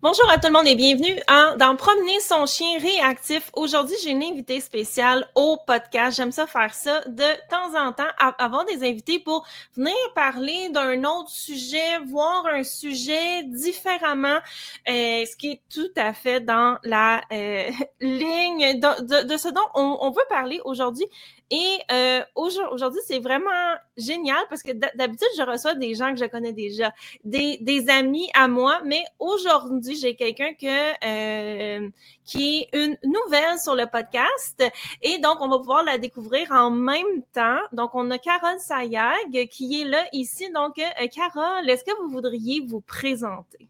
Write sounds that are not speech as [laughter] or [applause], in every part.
Bonjour à tout le monde et bienvenue dans Promener son chien réactif. Aujourd'hui, j'ai une invitée spéciale au podcast. J'aime ça faire ça de temps en temps, avoir des invités pour venir parler d'un autre sujet, voir un sujet différemment, euh, ce qui est tout à fait dans la euh, [laughs] ligne de, ce dont on veut parler aujourd'hui. Et euh, aujourd'hui, c'est vraiment génial parce que d'habitude, je reçois des gens que je connais déjà, des, des amis à moi, mais aujourd'hui, j'ai quelqu'un que euh, qui est une nouvelle sur le podcast et donc on va pouvoir la découvrir en même temps. Donc, on a Carole Sayag qui est là ici. Donc, euh, Carole, est-ce que vous voudriez vous présenter?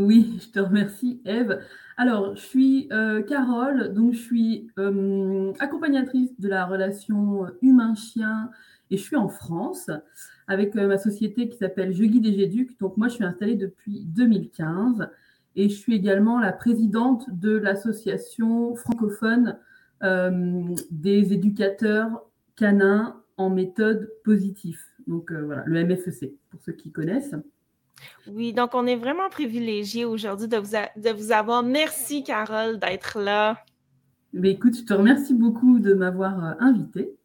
Oui, je te remercie, Eve. Alors, je suis euh, Carole, donc je suis euh, accompagnatrice de la relation humain-chien et je suis en France avec euh, ma société qui s'appelle Je guide et j'éduque. Donc, moi, je suis installée depuis 2015 et je suis également la présidente de l'association francophone des éducateurs canins en méthode positive. Donc, voilà, le MFEC, pour ceux qui connaissent. Oui, donc on est vraiment privilégiés aujourd'hui de vous, avoir. Merci, Carole, d'être là. Mais écoute, je te remercie beaucoup de m'avoir euh, invitée.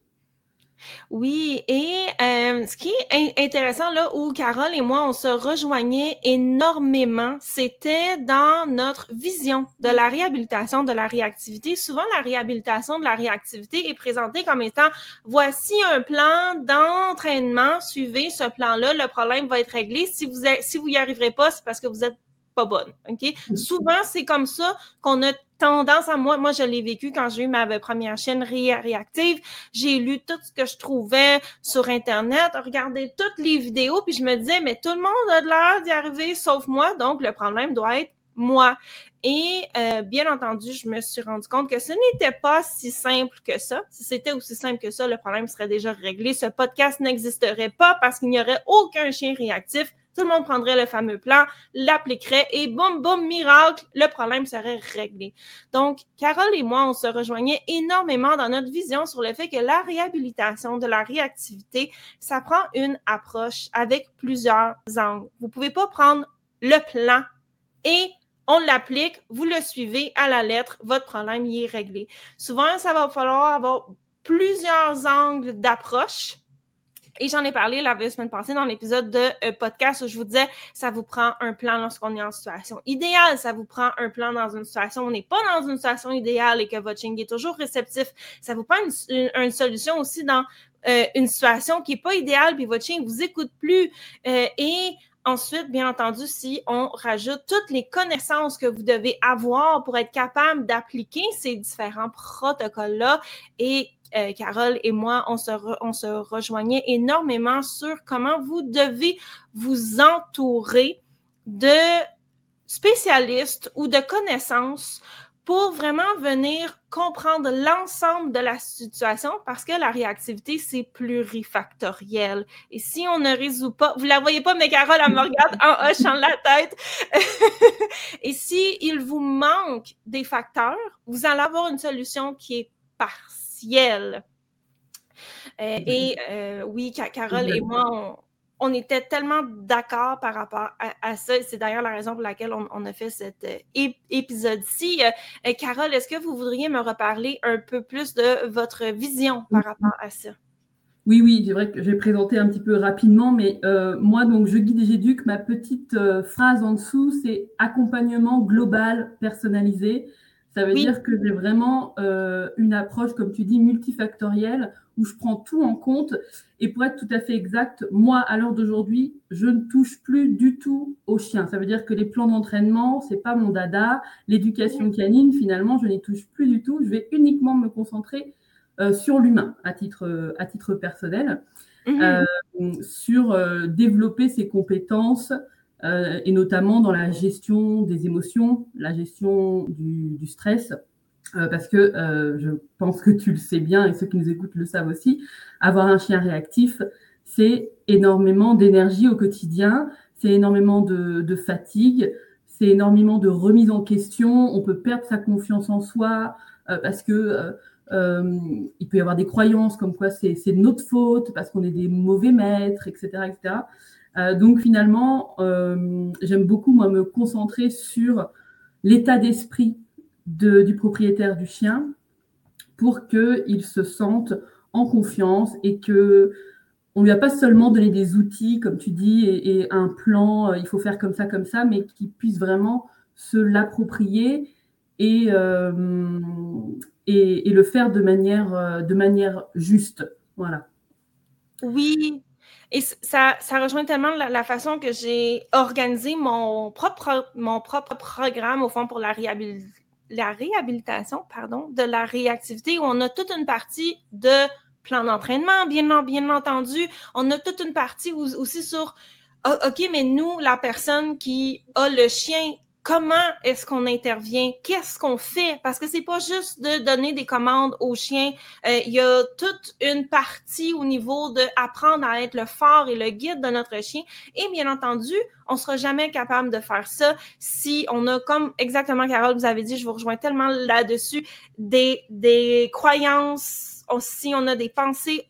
Oui, et euh, ce qui est intéressant là où Carole et moi on se rejoignait énormément, c'était dans notre vision de la réhabilitation de la réactivité. Souvent, la réhabilitation de la réactivité est présentée comme étant voici un plan d'entraînement, suivez ce plan-là, le problème va être réglé. Si vous si vous y arriverez pas, c'est parce que vous êtes pas bonne. OK? Mm. Souvent, c'est comme ça qu'on a tendance à moi. Moi, je l'ai vécu quand j'ai eu ma première chaîne réactive. J'ai lu tout ce que je trouvais sur Internet, regardé toutes les vidéos, puis je me disais, mais tout le monde a de l'air d'y arriver sauf moi. Donc, le problème doit être moi. Et euh, bien entendu, je me suis rendu compte que ce n'était pas si simple que ça. Si c'était aussi simple que ça, le problème serait déjà réglé. Ce podcast n'existerait pas parce qu'il n'y aurait aucun chien réactif tout le monde prendrait le fameux plan, l'appliquerait et boum, boum, miracle, le problème serait réglé. Donc, Carole et moi, on se rejoignait énormément dans notre vision sur le fait que la réhabilitation de la réactivité, ça prend une approche avec plusieurs angles. Vous pouvez pas prendre le plan et on l'applique, vous le suivez à la lettre, votre problème y est réglé. Souvent, ça va falloir avoir plusieurs angles d'approche et j'en ai parlé la semaine passée dans l'épisode de euh, podcast où je vous disais, ça vous prend un plan lorsqu'on est en situation idéale, ça vous prend un plan dans une situation où on n'est pas dans une situation idéale et que votre chien est toujours réceptif. Ça vous prend une, solution aussi dans euh, une situation qui n'est pas idéale, puis votre chien ne vous écoute plus. Euh, et Ensuite, bien entendu, si on rajoute toutes les connaissances que vous devez avoir pour être capable d'appliquer ces différents protocoles-là et euh, Carole et moi, on se, on se rejoignait énormément sur comment vous devez vous entourer de spécialistes ou de connaissances pour vraiment venir comprendre l'ensemble de la situation parce que la réactivité, c'est plurifactoriel. Et si on ne résout pas, vous la voyez pas, mais Carole, elle me [laughs] regarde en hochant la tête. [laughs] Et si il vous manque des facteurs, vous allez avoir une solution qui est partielle ciel. Euh, et euh, oui, Carole et moi, on, était tellement d'accord par rapport à, ça. C'est d'ailleurs la raison pour laquelle on, a fait cet euh, épisode-ci. Carole, est-ce que vous voudriez me reparler un peu plus de votre vision par rapport à ça? Oui, oui, c'est vrai que j'ai présenté un petit peu rapidement, mais moi, donc, je guide et j'éduque. Ma petite phrase en dessous, c'est accompagnement global personnalisé. Ça veut dire que j'ai vraiment euh, une approche, comme tu dis, multifactorielle, où je prends tout en compte. Et pour être tout à fait exact, moi, à l'heure d'aujourd'hui, je ne touche plus du tout aux chiens. Ça veut dire que les plans d'entraînement, c'est pas mon dada. L'éducation canine, finalement, je n'y touche plus du tout. Je vais uniquement me concentrer euh, sur l'humain à titre, à titre personnel, mmh euh, sur développer ses compétences, euh, et notamment dans la gestion des émotions, la gestion du, stress, euh, parce que euh, je pense que tu le sais bien et ceux qui nous écoutent le savent aussi, avoir un chien réactif, c'est énormément d'énergie au quotidien, c'est énormément de, fatigue, c'est énormément de remise en question, on peut perdre sa confiance en soi parce que il peut y avoir des croyances comme quoi c'est de notre faute, parce qu'on est des mauvais maîtres, etc. etc. donc finalement, j'aime beaucoup moi me concentrer sur l'état d'esprit du propriétaire du chien pour qu'il se sente en confiance et que on lui a pas seulement donné des outils, comme tu dis, et, un plan, il faut faire comme ça, comme ça, mais qu'il puisse vraiment se l'approprier et, euh, et, le faire de manière, euh, de manière juste. Voilà. Oui, et ça, ça rejoint tellement la, façon que j'ai organisé mon propre, mon propre programme, au fond, pour la, réhabilitation pardon, de la réactivité, où on a toute une partie de plan d'entraînement, bien, bien entendu. On a toute une partie aussi sur, OK, mais nous, la personne qui a le chien comment est-ce qu'on intervient, qu'est-ce qu'on fait, parce que c'est pas juste de donner des commandes aux chiens. Euh, il y a toute une partie au niveau de apprendre à être le phare et le guide de notre chien. Et bien entendu, on sera jamais capable de faire ça si on a, comme exactement Carole vous avez dit, je vous rejoins tellement là-dessus, des, des croyances si on a des pensées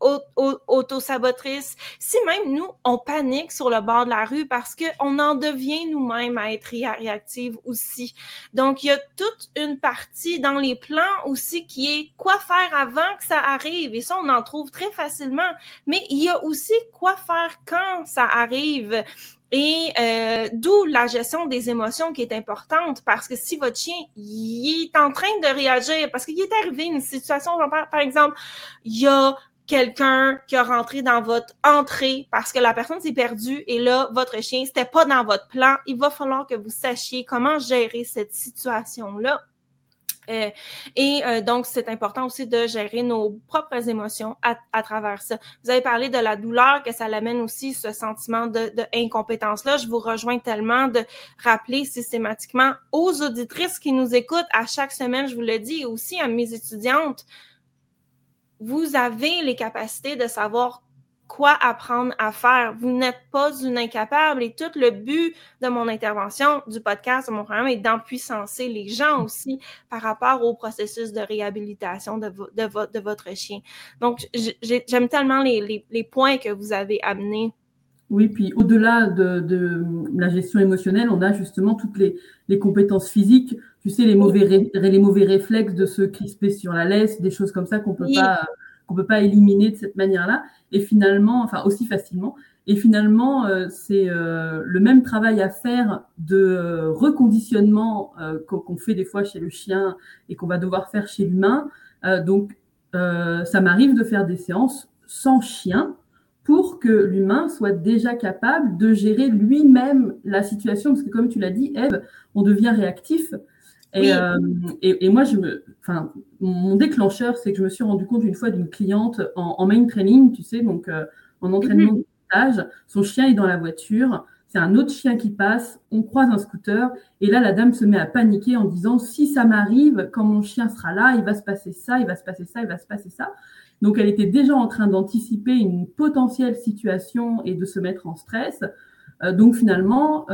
auto-sabotrices, si même nous, on panique sur le bord de la rue parce qu'on en devient nous-mêmes à être réactive aussi. Donc, il y a toute une partie dans les plans aussi qui est quoi faire avant que ça arrive. Et ça, on en trouve très facilement. Mais il y a aussi quoi faire quand ça arrive. Et euh, d'où la gestion des émotions qui est importante parce que si votre chien il est en train de réagir parce qu'il est arrivé une situation, par, exemple, il y a quelqu'un qui a rentré dans votre entrée parce que la personne s'est perdue et là, votre chien, c'était pas dans votre plan, il va falloir que vous sachiez comment gérer cette situation-là. Et euh, donc, c'est important aussi de gérer nos propres émotions à, travers ça. Vous avez parlé de la douleur, que ça l'amène aussi ce sentiment de, de incompétence-là. Je vous rejoins tellement de rappeler systématiquement aux auditrices qui nous écoutent à chaque semaine, je vous le dis, et aussi à mes étudiantes, vous avez les capacités de savoir quoi apprendre à faire. Vous n'êtes pas une incapable et tout le but de mon intervention, du podcast, de mon programme est d'empuissancer les gens aussi par rapport au processus de réhabilitation de, de, votre chien. Donc, j'aime tellement les, points que vous avez amenés. Oui, puis au-delà de, la gestion émotionnelle, on a justement toutes les, compétences physiques, tu sais, les mauvais, les mauvais réflexes de se crisper sur la laisse, des choses comme ça qu'on peut pas qu'on peut pas éliminer de cette manière-là, et finalement, enfin aussi facilement. Et finalement, euh, c'est euh, le même travail à faire de euh, reconditionnement qu'on fait des fois chez le chien et qu'on va devoir faire chez l'humain. donc, ça m'arrive de faire des séances sans chien pour que l'humain soit déjà capable de gérer lui-même la situation. Parce que comme tu l'as dit, Eve, on devient réactif. Euh, et, et, moi, je me, enfin, mon déclencheur, c'est que je me suis rendu compte une fois d'une cliente en, main training, tu sais, donc euh, en entraînement mhm. de stage, son chien est dans la voiture, c'est un autre chien qui passe, on croise un scooter, et là, la dame se met à paniquer en disant, si ça m'arrive, quand mon chien sera là, il va se passer ça, il va se passer ça, il va se passer ça. Donc, elle était déjà en train d'anticiper une potentielle situation et de se mettre en stress. Euh, donc, finalement,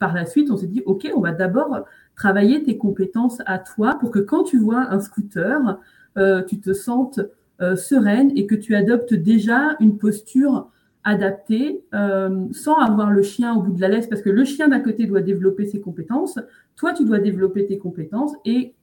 par la suite, on s'est dit, OK, on va d'abord travailler tes compétences à toi pour que quand tu vois un scooter, euh, tu te sentes euh, sereine et que tu adoptes déjà une posture adaptée euh, sans avoir le chien au bout de la laisse parce que le chien d'un côté doit développer ses compétences, toi tu dois développer tes compétences et,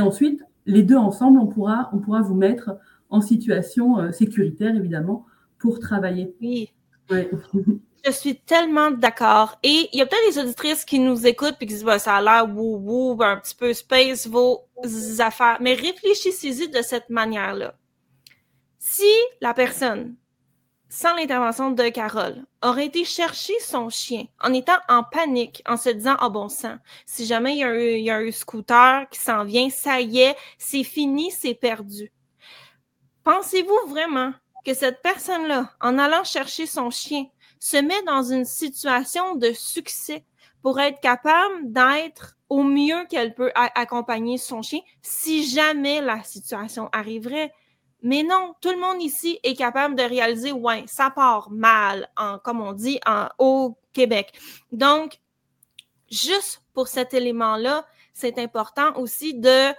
ensuite les deux ensemble on pourra, on pourra vous mettre en situation sécuritaire évidemment pour travailler. Oui. [laughs] Je suis tellement d'accord. Et il y a peut-être des auditrices qui nous écoutent et qui disent bah, ça a l'air wou wou, un petit peu space vos affaires. Mais réfléchissez-y de cette manière-là. Si la personne, sans l'intervention de Carole, aurait été chercher son chien en étant en panique, en se disant Ah bon sang, si jamais il y a un, il y a un scooter qui s'en vient, ça y est, c'est fini, c'est perdu. Pensez-vous vraiment que cette personne-là, en allant chercher son chien, se met dans une situation de succès pour être capable d'être au mieux qu'elle peut accompagner son chien si jamais la situation arriverait. Mais non, tout le monde ici est capable de réaliser, ouais, ça part mal, comme on dit, au Québec. Donc, juste pour cet élément-là, c'est important aussi de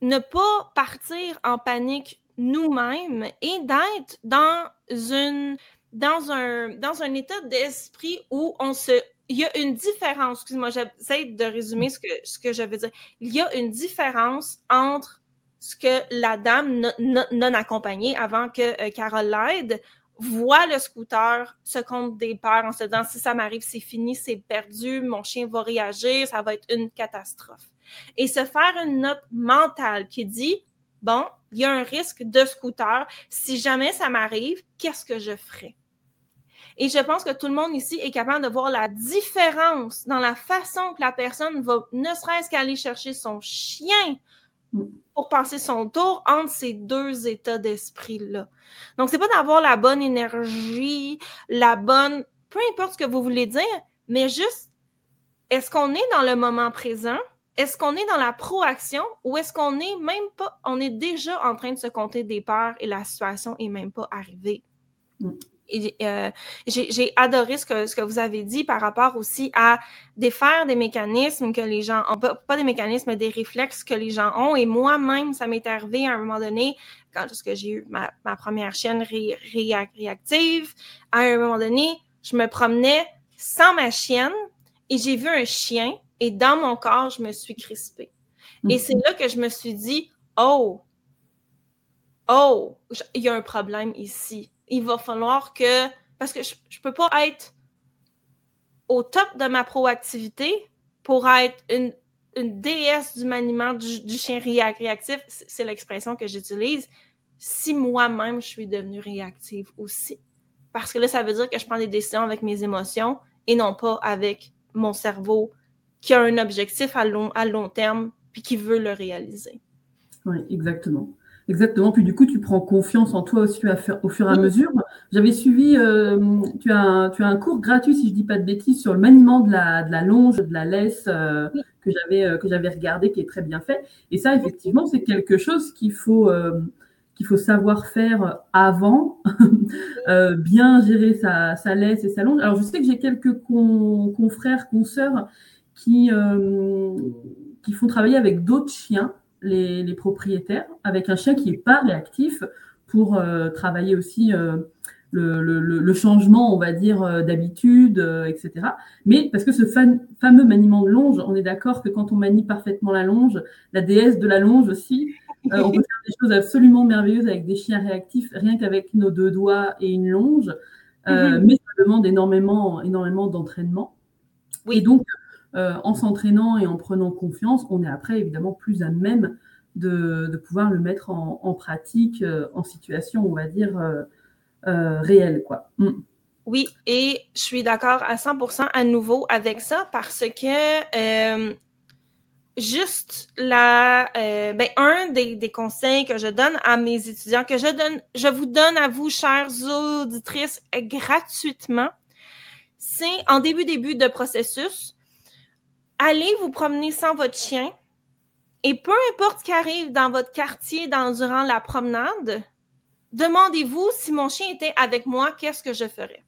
ne pas partir en panique nous-mêmes et d'être dans une dans un dans un état d'esprit où on se il y a une différence, excuse-moi, j'essaie de résumer ce que, ce que je veux dire. Il y a une différence entre ce que la dame non, accompagnée avant que euh, Carole l'aide voit le scooter se compte des peurs en se disant si ça m'arrive, c'est fini, c'est perdu, mon chien va réagir, ça va être une catastrophe. Et se faire une note mentale qui dit bon, il y a un risque de scooter, si jamais ça m'arrive, qu'est-ce que je ferai? Et je pense que tout le monde ici est capable de voir la différence dans la façon que la personne va, ne serait-ce qu'aller chercher son chien pour passer son tour entre ces deux états d'esprit-là. Donc, c'est pas d'avoir la bonne énergie, la bonne, peu importe ce que vous voulez dire, mais juste, est-ce qu'on est dans le moment présent? Est-ce qu'on est dans la proaction ou est-ce qu'on est même pas, on est déjà en train de se compter des peurs et la situation est même pas arrivée? Mm. Euh, j'ai adoré ce que, ce que vous avez dit par rapport aussi à défaire des mécanismes que les gens ont, pas, des mécanismes, mais des réflexes que les gens ont. Et moi-même, ça m'est arrivé à un moment donné, quand j'ai eu ma, première chienne réactive, à un moment donné, je me promenais sans ma chienne et j'ai vu un chien et dans mon corps, je me suis crispée. Et mm-hmm. c'est là que je me suis dit, oh, oh, il y a un problème ici il va falloir que, parce que je ne peux pas être au top de ma proactivité pour être une, déesse du maniement du, chien réactif, c'est l'expression que j'utilise, si moi-même je suis devenue réactive aussi. Parce que là, ça veut dire que je prends des décisions avec mes émotions et non pas avec mon cerveau qui a un objectif à long, à long terme puis qui veut le réaliser. Oui, exactement. Exactement. Puis du coup, tu prends confiance en toi aussi au fur et à mesure. J'avais suivi, euh, tu, as un, tu as un cours gratuit, si je ne dis pas de bêtises, sur le maniement de la, de la longe, de la laisse euh, que j'avais euh, que j'avais regardé, qui est très bien fait. Et ça, effectivement, c'est quelque chose qu'il faut qu'il faut savoir faire avant, [laughs] bien gérer sa, sa, laisse et sa longe. Alors, je sais que j'ai quelques confrères, consoeurs qui qui font travailler avec d'autres chiens les, propriétaires avec un chien qui n'est pas réactif pour euh, travailler aussi euh, le, changement, on va dire, euh, d'habitude, etc. Mais parce que ce fameux maniement de longe, on est d'accord que quand on manie parfaitement la longe, la déesse de la longe aussi, on peut faire des choses absolument merveilleuses avec des chiens réactifs, rien qu'avec nos deux doigts et une longe. Mm-hmm. Mais ça demande énormément, énormément d'entraînement. Oui. Et donc, euh, en s'entraînant et en prenant confiance, on est après évidemment plus à même de, pouvoir le mettre en, pratique euh, en situation, on va dire, euh, réelle. Quoi. Mm. Oui, et je suis d'accord à 100% à nouveau avec ça parce que juste la, ben, un des, des, conseils que je donne à mes étudiants, que je donne, je vous donne à vous, chères auditrices, gratuitement, c'est en début début de processus, allez vous promener sans votre chien et peu importe ce qui arrive dans votre quartier dans, durant la promenade, demandez-vous si mon chien était avec moi, qu'est-ce que je ferais?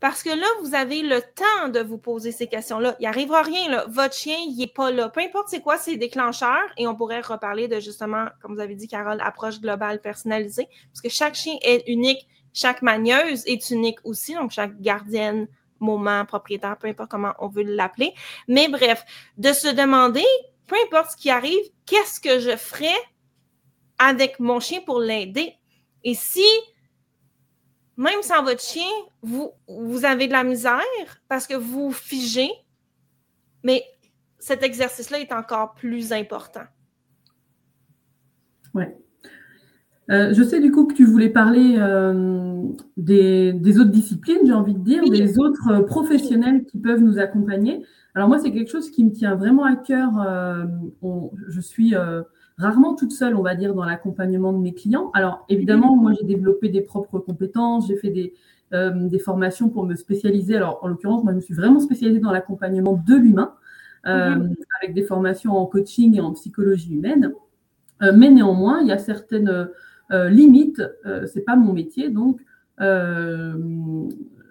Parce que là, vous avez le temps de vous poser ces questions-là. Il n'arrivera rien. Votre chien, il n'est pas là. Peu importe c'est quoi ses déclencheurs, et on pourrait reparler de justement, comme vous avez dit, Carole, approche globale personnalisée, parce que chaque chien est unique, chaque magneuse est unique aussi, donc chaque gardienne moment, propriétaire, peu importe comment on veut l'appeler. Mais bref, de se demander, peu importe ce qui arrive, qu'est-ce que je ferais avec mon chien pour l'aider? Et si, même sans votre chien, vous, vous avez de la misère parce que vous figez, mais cet exercice-là est encore plus important. Oui. Euh, je sais du coup que tu voulais parler euh, des, autres disciplines, j'ai envie de dire, des autres euh, professionnels qui peuvent nous accompagner. Alors moi, c'est quelque chose qui me tient vraiment à cœur. je suis rarement toute seule, on va dire, dans l'accompagnement de mes clients. Alors évidemment, moi, j'ai développé des propres compétences, j'ai fait des, des, formations pour me spécialiser. Alors en l'occurrence, moi, je me suis vraiment spécialisée dans l'accompagnement de l'humain, mhm. avec des formations en coaching et en psychologie humaine. mais néanmoins, il y a certaines limite, euh, c'est pas mon métier, donc euh,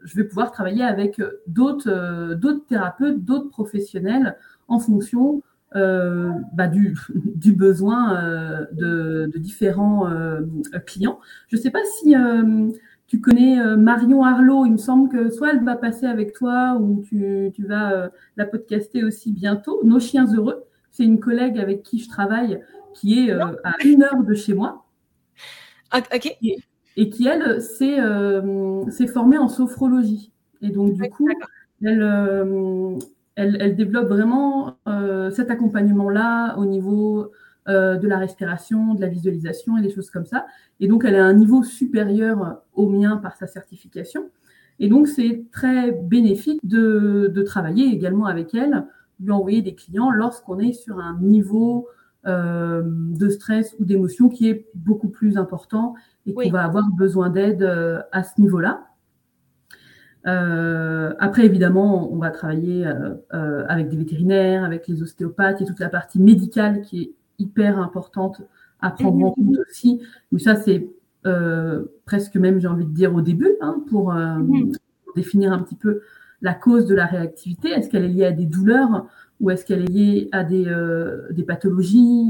je vais pouvoir travailler avec d'autres d'autres thérapeutes, d'autres professionnels en fonction bah, du, [laughs] du, besoin de, différents clients. Je ne sais pas si tu connais Marion Arlot, il me semble que soit elle va passer avec toi ou tu, tu vas la podcaster aussi bientôt. Nos chiens heureux, c'est une collègue avec qui je travaille qui est à une heure de chez moi. Ok. Et, qui, elle, s'est formée en sophrologie. Et donc, du coup, elle, elle, développe vraiment euh, cet accompagnement-là au niveau euh, de la respiration, de la visualisation et des choses comme ça. Et donc, elle a un niveau supérieur au mien par sa certification. Et donc, c'est très bénéfique de, travailler également avec elle, lui envoyer des clients lorsqu'on est sur un niveau euh, de stress ou d'émotion qui est beaucoup plus important et qu'on va avoir besoin d'aide à ce niveau-là. Euh, après, évidemment, on va travailler euh, euh, avec des vétérinaires, avec les ostéopathes et toute la partie médicale qui est hyper importante à prendre en compte aussi. Mais ça, c'est presque même, j'ai envie de dire, au début, hein, pour, définir un petit peu la cause de la réactivité. Est-ce qu'elle est liée à des douleurs? Ou est-ce qu'elle est liée à des, des pathologies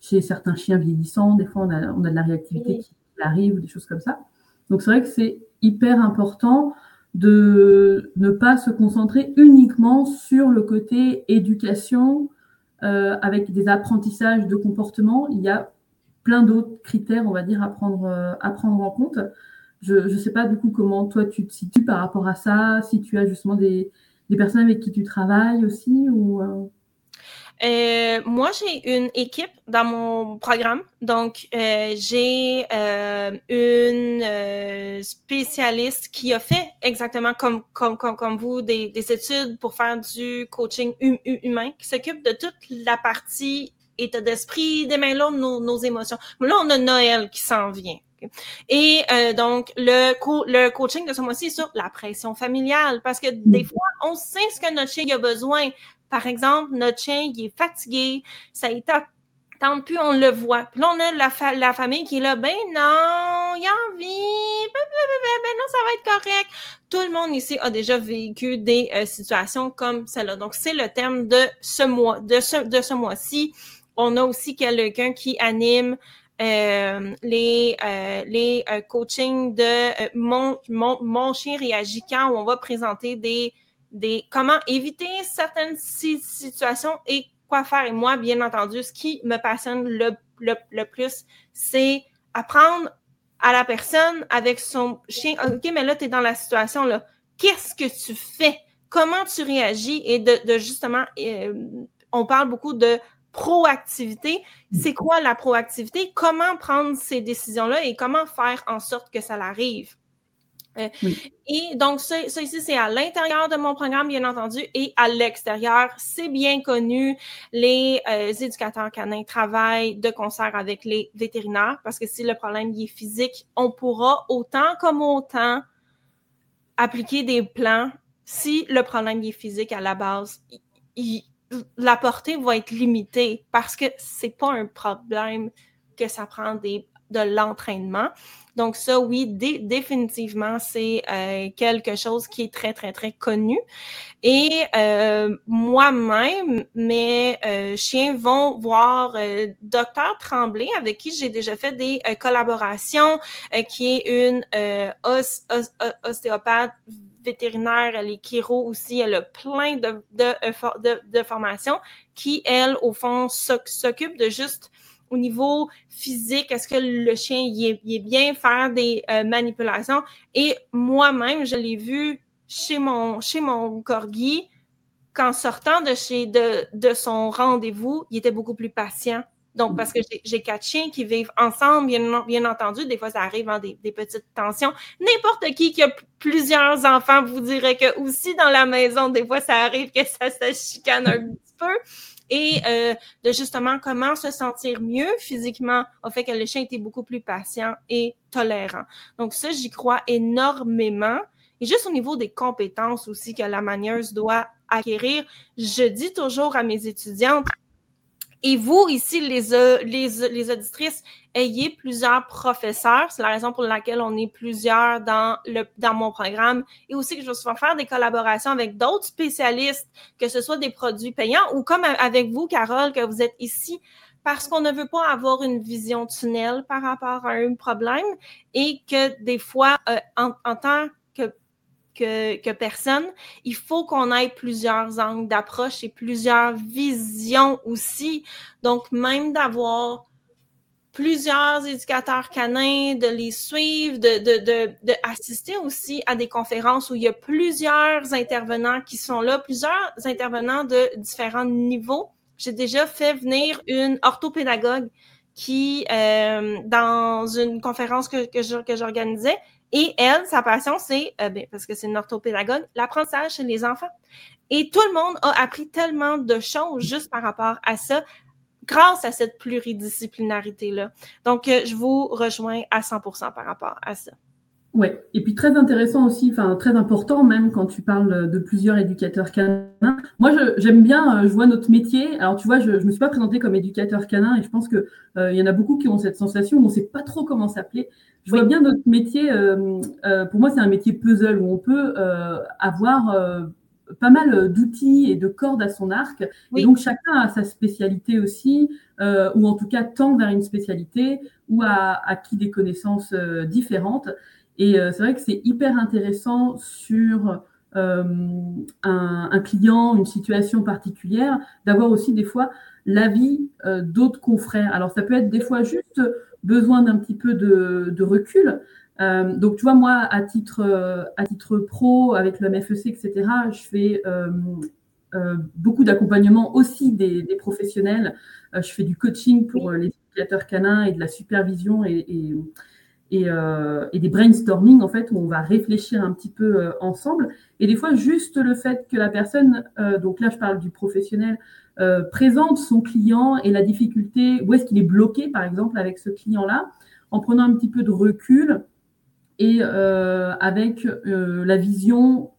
Chez certains chiens vieillissants, des fois, on a, on a de la réactivité qui arrive ou des choses comme ça. Donc, c'est vrai que c'est hyper important de ne pas se concentrer uniquement sur le côté éducation euh, avec des apprentissages de comportement. Il y a plein d'autres critères, on va dire, à prendre, euh, à prendre en compte. Je ne sais pas du coup comment toi tu te situes par rapport à ça, si tu as justement des, des personnes avec qui tu travailles aussi ou euh... Euh, moi, j'ai une équipe dans mon programme. Donc, euh, j'ai une spécialiste qui a fait exactement comme, comme, comme, comme vous des, des, études pour faire du coaching humain, qui s'occupe de toute la partie état d'esprit, des mains lourdes, nos, nos émotions. Là, on a Noël qui s'en vient. Et donc, le, le coaching de ce mois-ci est sur la pression familiale, parce que des mm. fois, on sait ce que notre chien a besoin, par exemple, notre chien, il est fatigué, ça ne tente plus, on le voit. Puis là, on a la, la famille qui est là, ben non, il a envie, ben, ben, ben, ben, non, ça va être correct. Tout le monde ici a déjà vécu des euh, situations comme celle-là. Donc, c'est le thème de ce mois, de ce, de ce mois-ci. On a aussi quelqu'un qui anime euh, les, euh, les euh, coachings de mon, mon, mon, chien réagit quand on va présenter des des comment éviter certaines situations et quoi faire. Et moi, bien entendu, ce qui me passionne le, le, plus, c'est apprendre à la personne avec son chien. OK, mais là, tu es dans la situation, là. Qu'est-ce que tu fais? Comment tu réagis? Et de, de justement, euh, on parle beaucoup de proactivité. C'est quoi la proactivité? Comment prendre ces décisions-là et comment faire en sorte que ça l'arrive? Euh, et donc, ça, ici, c'est à l'intérieur de mon programme, bien entendu, et à l'extérieur. C'est bien connu, les euh, éducateurs canins travaillent de concert avec les vétérinaires parce que si le problème est physique, on pourra autant comme autant appliquer des plans. Si le problème est physique à la base, la portée va être limitée parce que c'est pas un problème que ça prend de l'entraînement. Donc ça, oui, définitivement, c'est euh, quelque chose qui est très, très, très connu. Et euh, moi-même, mes euh, chiens vont voir Docteur Tremblay, avec qui j'ai déjà fait des collaborations, qui est une ostéopathe vétérinaire, elle est chiro aussi, elle a plein de, de, de, de formations qui, elle, au fond, s'occupe de juste au niveau physique, est-ce que le chien il est, bien, faire des euh, manipulations. Et moi-même, je l'ai vu chez mon, chez mon corgi, qu'en sortant de, chez, de, de son rendez-vous, il était beaucoup plus patient. Donc, parce que j'ai quatre chiens qui vivent ensemble, bien, bien entendu, des fois, ça arrive en des, des, petites tensions. N'importe qui qui a plusieurs enfants vous dirait que aussi dans la maison, des fois, ça arrive que ça se chicane un [laughs] petit peu et euh, de justement comment se sentir mieux physiquement au fait que le chien était beaucoup plus patient et tolérant. Donc ça, j'y crois énormément. Et juste au niveau des compétences aussi que la manieuse doit acquérir, je dis toujours à mes étudiantes, Et vous, ici, les, euh, les, les auditrices, ayez plusieurs professeurs. C'est la raison pour laquelle on est plusieurs dans, le, dans mon programme. Et aussi que je vais souvent faire des collaborations avec d'autres spécialistes, que ce soit des produits payants ou comme avec vous, Carole, que vous êtes ici parce qu'on ne veut pas avoir une vision tunnel par rapport à un problème et que des fois, euh, en, en, tant que personne. Il faut qu'on ait plusieurs angles d'approche et plusieurs visions aussi. Donc, même d'avoir plusieurs éducateurs canins, de les suivre, de, de, aussi à des conférences où il y a plusieurs intervenants qui sont là, plusieurs intervenants de différents niveaux. J'ai déjà fait venir une orthopédagogue qui, euh, dans une conférence que j'organisais, et elle, sa passion, c'est, euh, ben, parce que c'est une orthopédagogue, l'apprentissage chez les enfants. Et tout le monde a appris tellement de choses juste par rapport à ça, grâce à cette pluridisciplinarité-là. Donc, euh, je vous rejoins à 100% par rapport à ça. Oui, et puis très intéressant aussi, enfin très important même quand tu parles de plusieurs éducateurs canins. Moi, j'aime bien, euh, je vois notre métier. Alors tu vois, je ne me suis pas présentée comme éducateur canin et je pense que il y en a beaucoup qui ont cette sensation où on ne sait pas trop comment s'appeler. Je vois bien notre métier, euh, euh, pour moi, c'est un métier puzzle où on peut euh, avoir pas mal d'outils et de cordes à son arc. Et donc, chacun a sa spécialité aussi, ou en tout cas tend vers une spécialité, ou a acquis des connaissances différentes. Et c'est vrai que c'est hyper intéressant sur un, un, client, une situation particulière, d'avoir aussi des fois l'avis d'autres confrères. Alors, ça peut être des fois juste besoin d'un petit peu de, recul. Euh, donc, tu vois, moi, à titre, euh, à titre pro, avec le MFEC, etc., je fais euh, beaucoup d'accompagnement aussi des, professionnels. je fais du coaching pour les éducateurs canins et de la supervision et, et, des brainstorming, en fait, où on va réfléchir un petit peu ensemble. Et des fois, juste le fait que la personne, donc là, je parle du professionnel, euh, présente son client et la difficulté, où est-ce qu'il est bloqué, par exemple, avec ce client-là, en prenant un petit peu de recul et euh, avec euh, la vision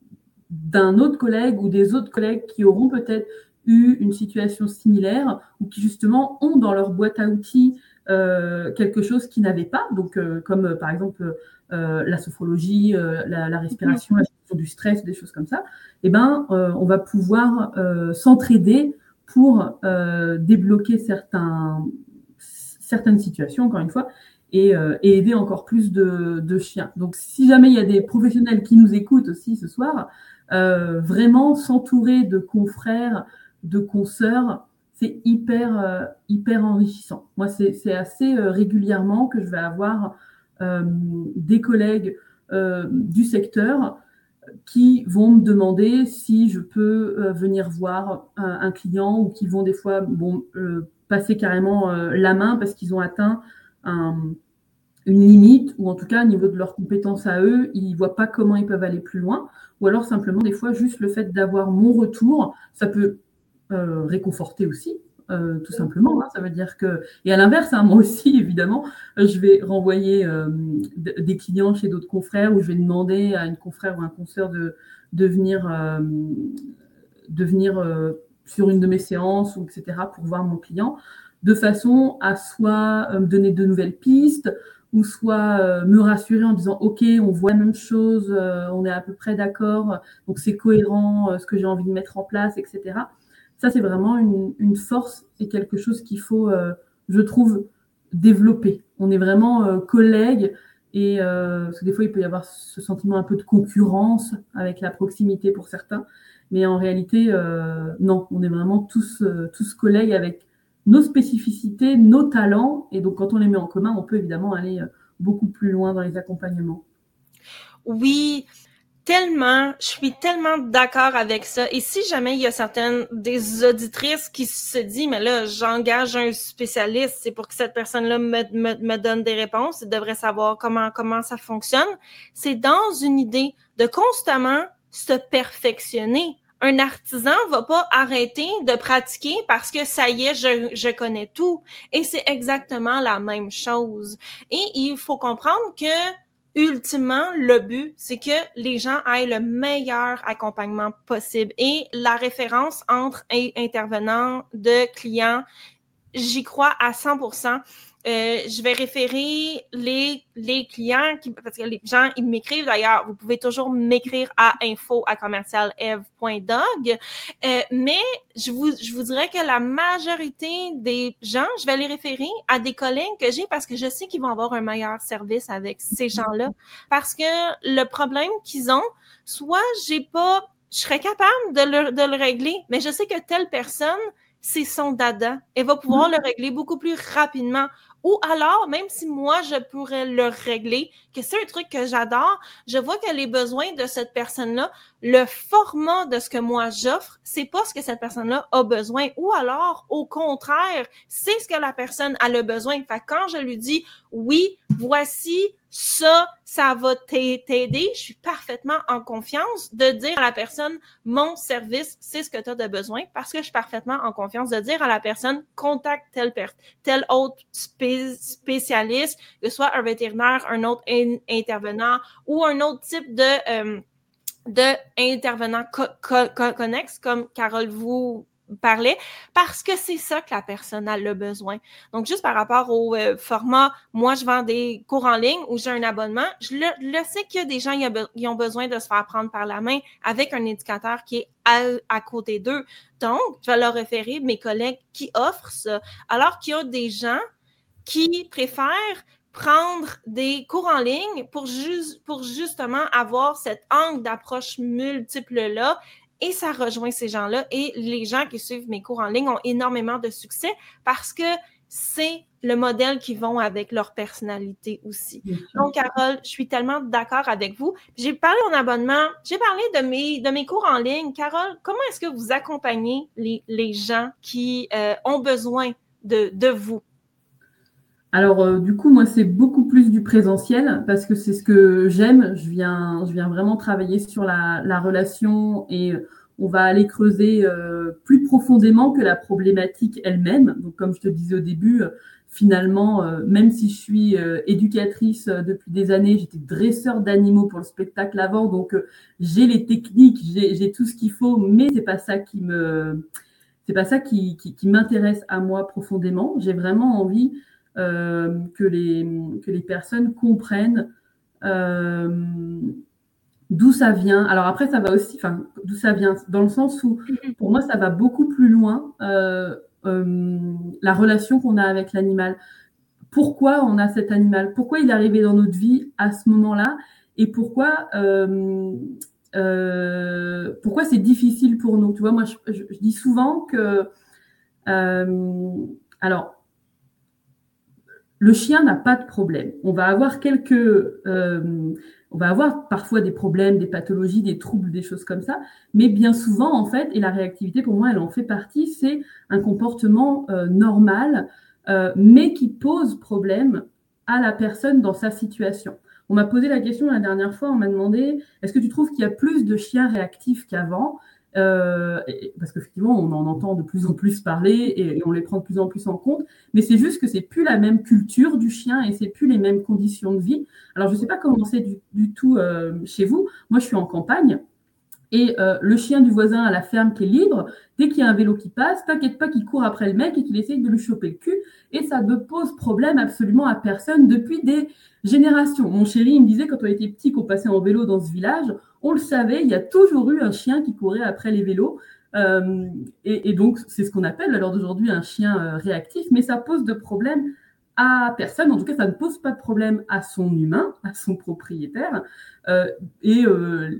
d'un autre collègue ou des autres collègues qui auront peut-être eu une situation similaire ou qui justement ont dans leur boîte à outils quelque chose qu'ils n'avaient pas, donc comme par exemple la sophrologie, la, respiration, la gestion du stress, des choses comme ça, eh ben, on va pouvoir s'entraider pour euh, débloquer certaines situations, encore une fois, et, euh, aider encore plus de, chiens. Donc, si jamais il y a des professionnels qui nous écoutent aussi ce soir, euh, vraiment s'entourer de confrères, de consoeurs, hyper, hyper enrichissant. Moi, c'est assez régulièrement que je vais avoir des collègues du secteur qui vont me demander si je peux euh, venir voir un, client ou qui vont des fois euh, passer carrément euh, la main parce qu'ils ont atteint une limite ou en tout cas au niveau de leurs compétences à eux, ils ne voient pas comment ils peuvent aller plus loin. Ou alors simplement des fois juste le fait d'avoir mon retour, ça peut réconforter aussi euh, tout simplement. Hein. ça veut dire que, et à l'inverse, hein, [laughs] moi aussi, évidemment, euh, je vais renvoyer euh, des clients chez d'autres confrères ou je vais demander à une confrère ou un consoeur de, de venir, de venir sur une de mes séances, ou etc., pour voir mon client, de façon à soit me donner de nouvelles pistes, ou soit me rassurer en disant ok on voit la même chose, on est à peu près d'accord, donc c'est cohérent ce que j'ai envie de mettre en place, etc. Ça, c'est vraiment une, force et quelque chose qu'il faut, euh, je trouve, développer. On est vraiment euh, collègues et euh, parce que des fois, il peut y avoir ce sentiment un peu de concurrence avec la proximité pour certains. Mais en réalité, non, on est vraiment tous, tous collègues avec nos spécificités, nos talents. Et donc, quand on les met en commun, on peut évidemment aller beaucoup plus loin dans les accompagnements. Oui, tellement, je suis tellement d'accord avec ça. Et si jamais il y a certaines des auditrices qui se disent, mais là, j'engage un spécialiste, c'est pour que cette personne-là me, me, me, donne des réponses, il devrait savoir comment, comment ça fonctionne. C'est dans une idée de constamment se perfectionner. Un artisan va pas arrêter de pratiquer parce que ça y est, je, je connais tout. Et c'est exactement la même chose. Et il faut comprendre que ultimement, le but, c'est que les gens aient le meilleur accompagnement possible. Et la référence entre intervenants de clients j'y crois à 100%. Euh, je vais référer les, les clients qui, parce que les gens, ils m'écrivent d'ailleurs. Vous pouvez toujours m'écrire à info à commercialeve.dog. Euh, mais je vous, je vous dirais que la majorité des gens, je vais les référer à des collègues que j'ai parce que je sais qu'ils vont avoir un meilleur service avec ces gens-là. Parce que le problème qu'ils ont, soit j'ai pas, je serais capable de le, de le régler, mais je sais que telle personne, c'est son dada. Elle va pouvoir le régler beaucoup plus rapidement. Ou alors, même si moi, je pourrais le régler, que c'est un truc que j'adore, je vois que les besoins de cette personne-là, le format de ce que moi j'offre, c'est pas ce que cette personne-là a besoin. Ou alors, au contraire, c'est ce que la personne a le besoin. Fait quand je lui dis, oui, voici ça, ça va t'aider. Je suis parfaitement en confiance de dire à la personne, mon service, c'est ce que tu as de besoin, parce que je suis parfaitement en confiance de dire à la personne, contacte tel, tel autre spécialiste, que ce soit un vétérinaire, un autre intervenant ou un autre type de, euh, de comme Carole vous parlait, parce que c'est ça que la personne a le besoin. Donc, juste par rapport au euh, format, moi, je vends des cours en ligne ou j'ai un abonnement, je le, sais qu'il y a des gens qui ont besoin de se faire prendre par la main avec un éducateur qui est à, côté d'eux. Donc, je vais leur référer mes collègues qui offrent ça, alors qu'il y a des gens qui préfèrent prendre des cours en ligne pour, pour justement avoir cet angle d'approche multiple-là et ça rejoint ces gens-là. Et les gens qui suivent mes cours en ligne ont énormément de succès parce que c'est le modèle qui vont avec leur personnalité aussi. Donc, Carole, je suis tellement d'accord avec vous. J'ai parlé en abonnement, j'ai parlé de mes, de mes cours en ligne. Carole, comment est-ce que vous accompagnez les, les gens qui euh, ont besoin de, de vous? Alors, euh, du coup, moi, c'est beaucoup plus du présentiel parce que c'est ce que j'aime. Je viens, je viens vraiment travailler sur la, la relation et on va aller creuser euh, plus profondément que la problématique elle-même. Donc, comme je te disais au début, euh, finalement, même si je suis éducatrice depuis des années, j'étais dresseur d'animaux pour le spectacle avant, donc j'ai les techniques, j'ai tout ce qu'il faut, mais c'est pas ça qui me, c'est pas ça qui, qui, qui m'intéresse à moi profondément. J'ai vraiment envie euh, que, les, que les personnes comprennent euh, d'où ça vient. Alors après, ça va aussi, enfin, d'où ça vient, dans le sens où, pour moi, ça va beaucoup plus loin, euh, la relation qu'on a avec l'animal. Pourquoi on a cet animal? Pourquoi il est arrivé dans notre vie à ce moment-là? Et pourquoi, pourquoi c'est difficile pour nous? Tu vois, moi, je, je dis souvent que, alors, le chien n'a pas de problème. On va avoir quelques, euh, on va avoir parfois des problèmes, des pathologies, des troubles, des choses comme ça, mais bien souvent en fait, et la réactivité pour moi elle en fait partie, c'est un comportement euh, normal, euh, mais qui pose problème à la personne dans sa situation. On m'a posé la question la dernière fois, on m'a demandé est-ce que tu trouves qu'il y a plus de chiens réactifs qu'avant? Euh, parce qu'effectivement, on en entend de plus en plus parler et, on les prend de plus en plus en compte. Mais c'est juste que c'est plus la même culture du chien et c'est plus les mêmes conditions de vie. Alors, je ne sais pas comment c'est du, tout euh, chez vous. Moi, je suis en campagne. Et euh, le chien du voisin à la ferme qui est libre, dès qu'il y a un vélo qui passe, t'inquiète pas qu'il court après le mec et qu'il essaye de lui choper le cul. Et ça ne pose problème absolument à personne depuis des générations. Mon chéri, il me disait quand on était petit qu'on passait en vélo dans ce village, on le savait, il y a toujours eu un chien qui courait après les vélos. Euh, et, donc, c'est ce qu'on appelle à l'heure d'aujourd'hui un chien euh, réactif, mais ça pose de problème à personne. En tout cas, ça ne pose pas de problème à son humain, à son propriétaire. Euh, et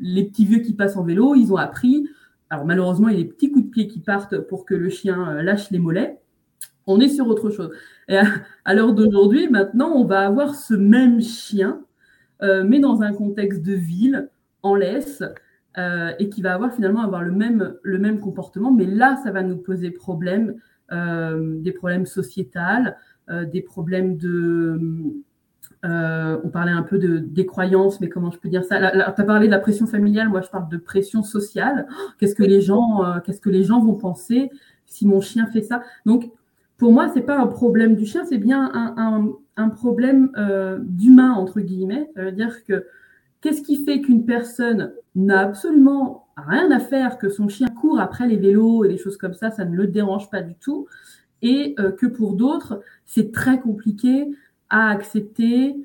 les petits vieux qui passent en vélo, ils ont appris. Alors, malheureusement, il y a des petits coups de pied qui partent pour que le chien lâche les mollets. On est sur autre chose. Et à l'heure d'aujourd'hui, maintenant, on va avoir ce même chien, mais dans un contexte de ville, en laisse euh, et qui va avoir finalement avoir le même, le même comportement. Mais là, ça va nous poser problème, euh, des problèmes sociétals, euh, des problèmes de... on parlait un peu de, des croyances, mais comment je peux dire ça? Tu as parlé de la pression familiale, moi je parle de pression sociale. Qu'est-ce que les gens, qu'est-ce que les gens vont penser si mon chien fait ça? Donc, pour moi, c'est pas un problème du chien, c'est bien un, un, un problème d'humain entre guillemets. Ça veut dire que Qu'est-ce qui fait qu'une personne n'a absolument rien à faire, que son chien court après les vélos et les choses comme ça, ça ne le dérange pas du tout. et que pour d'autres, c'est très compliqué à accepter.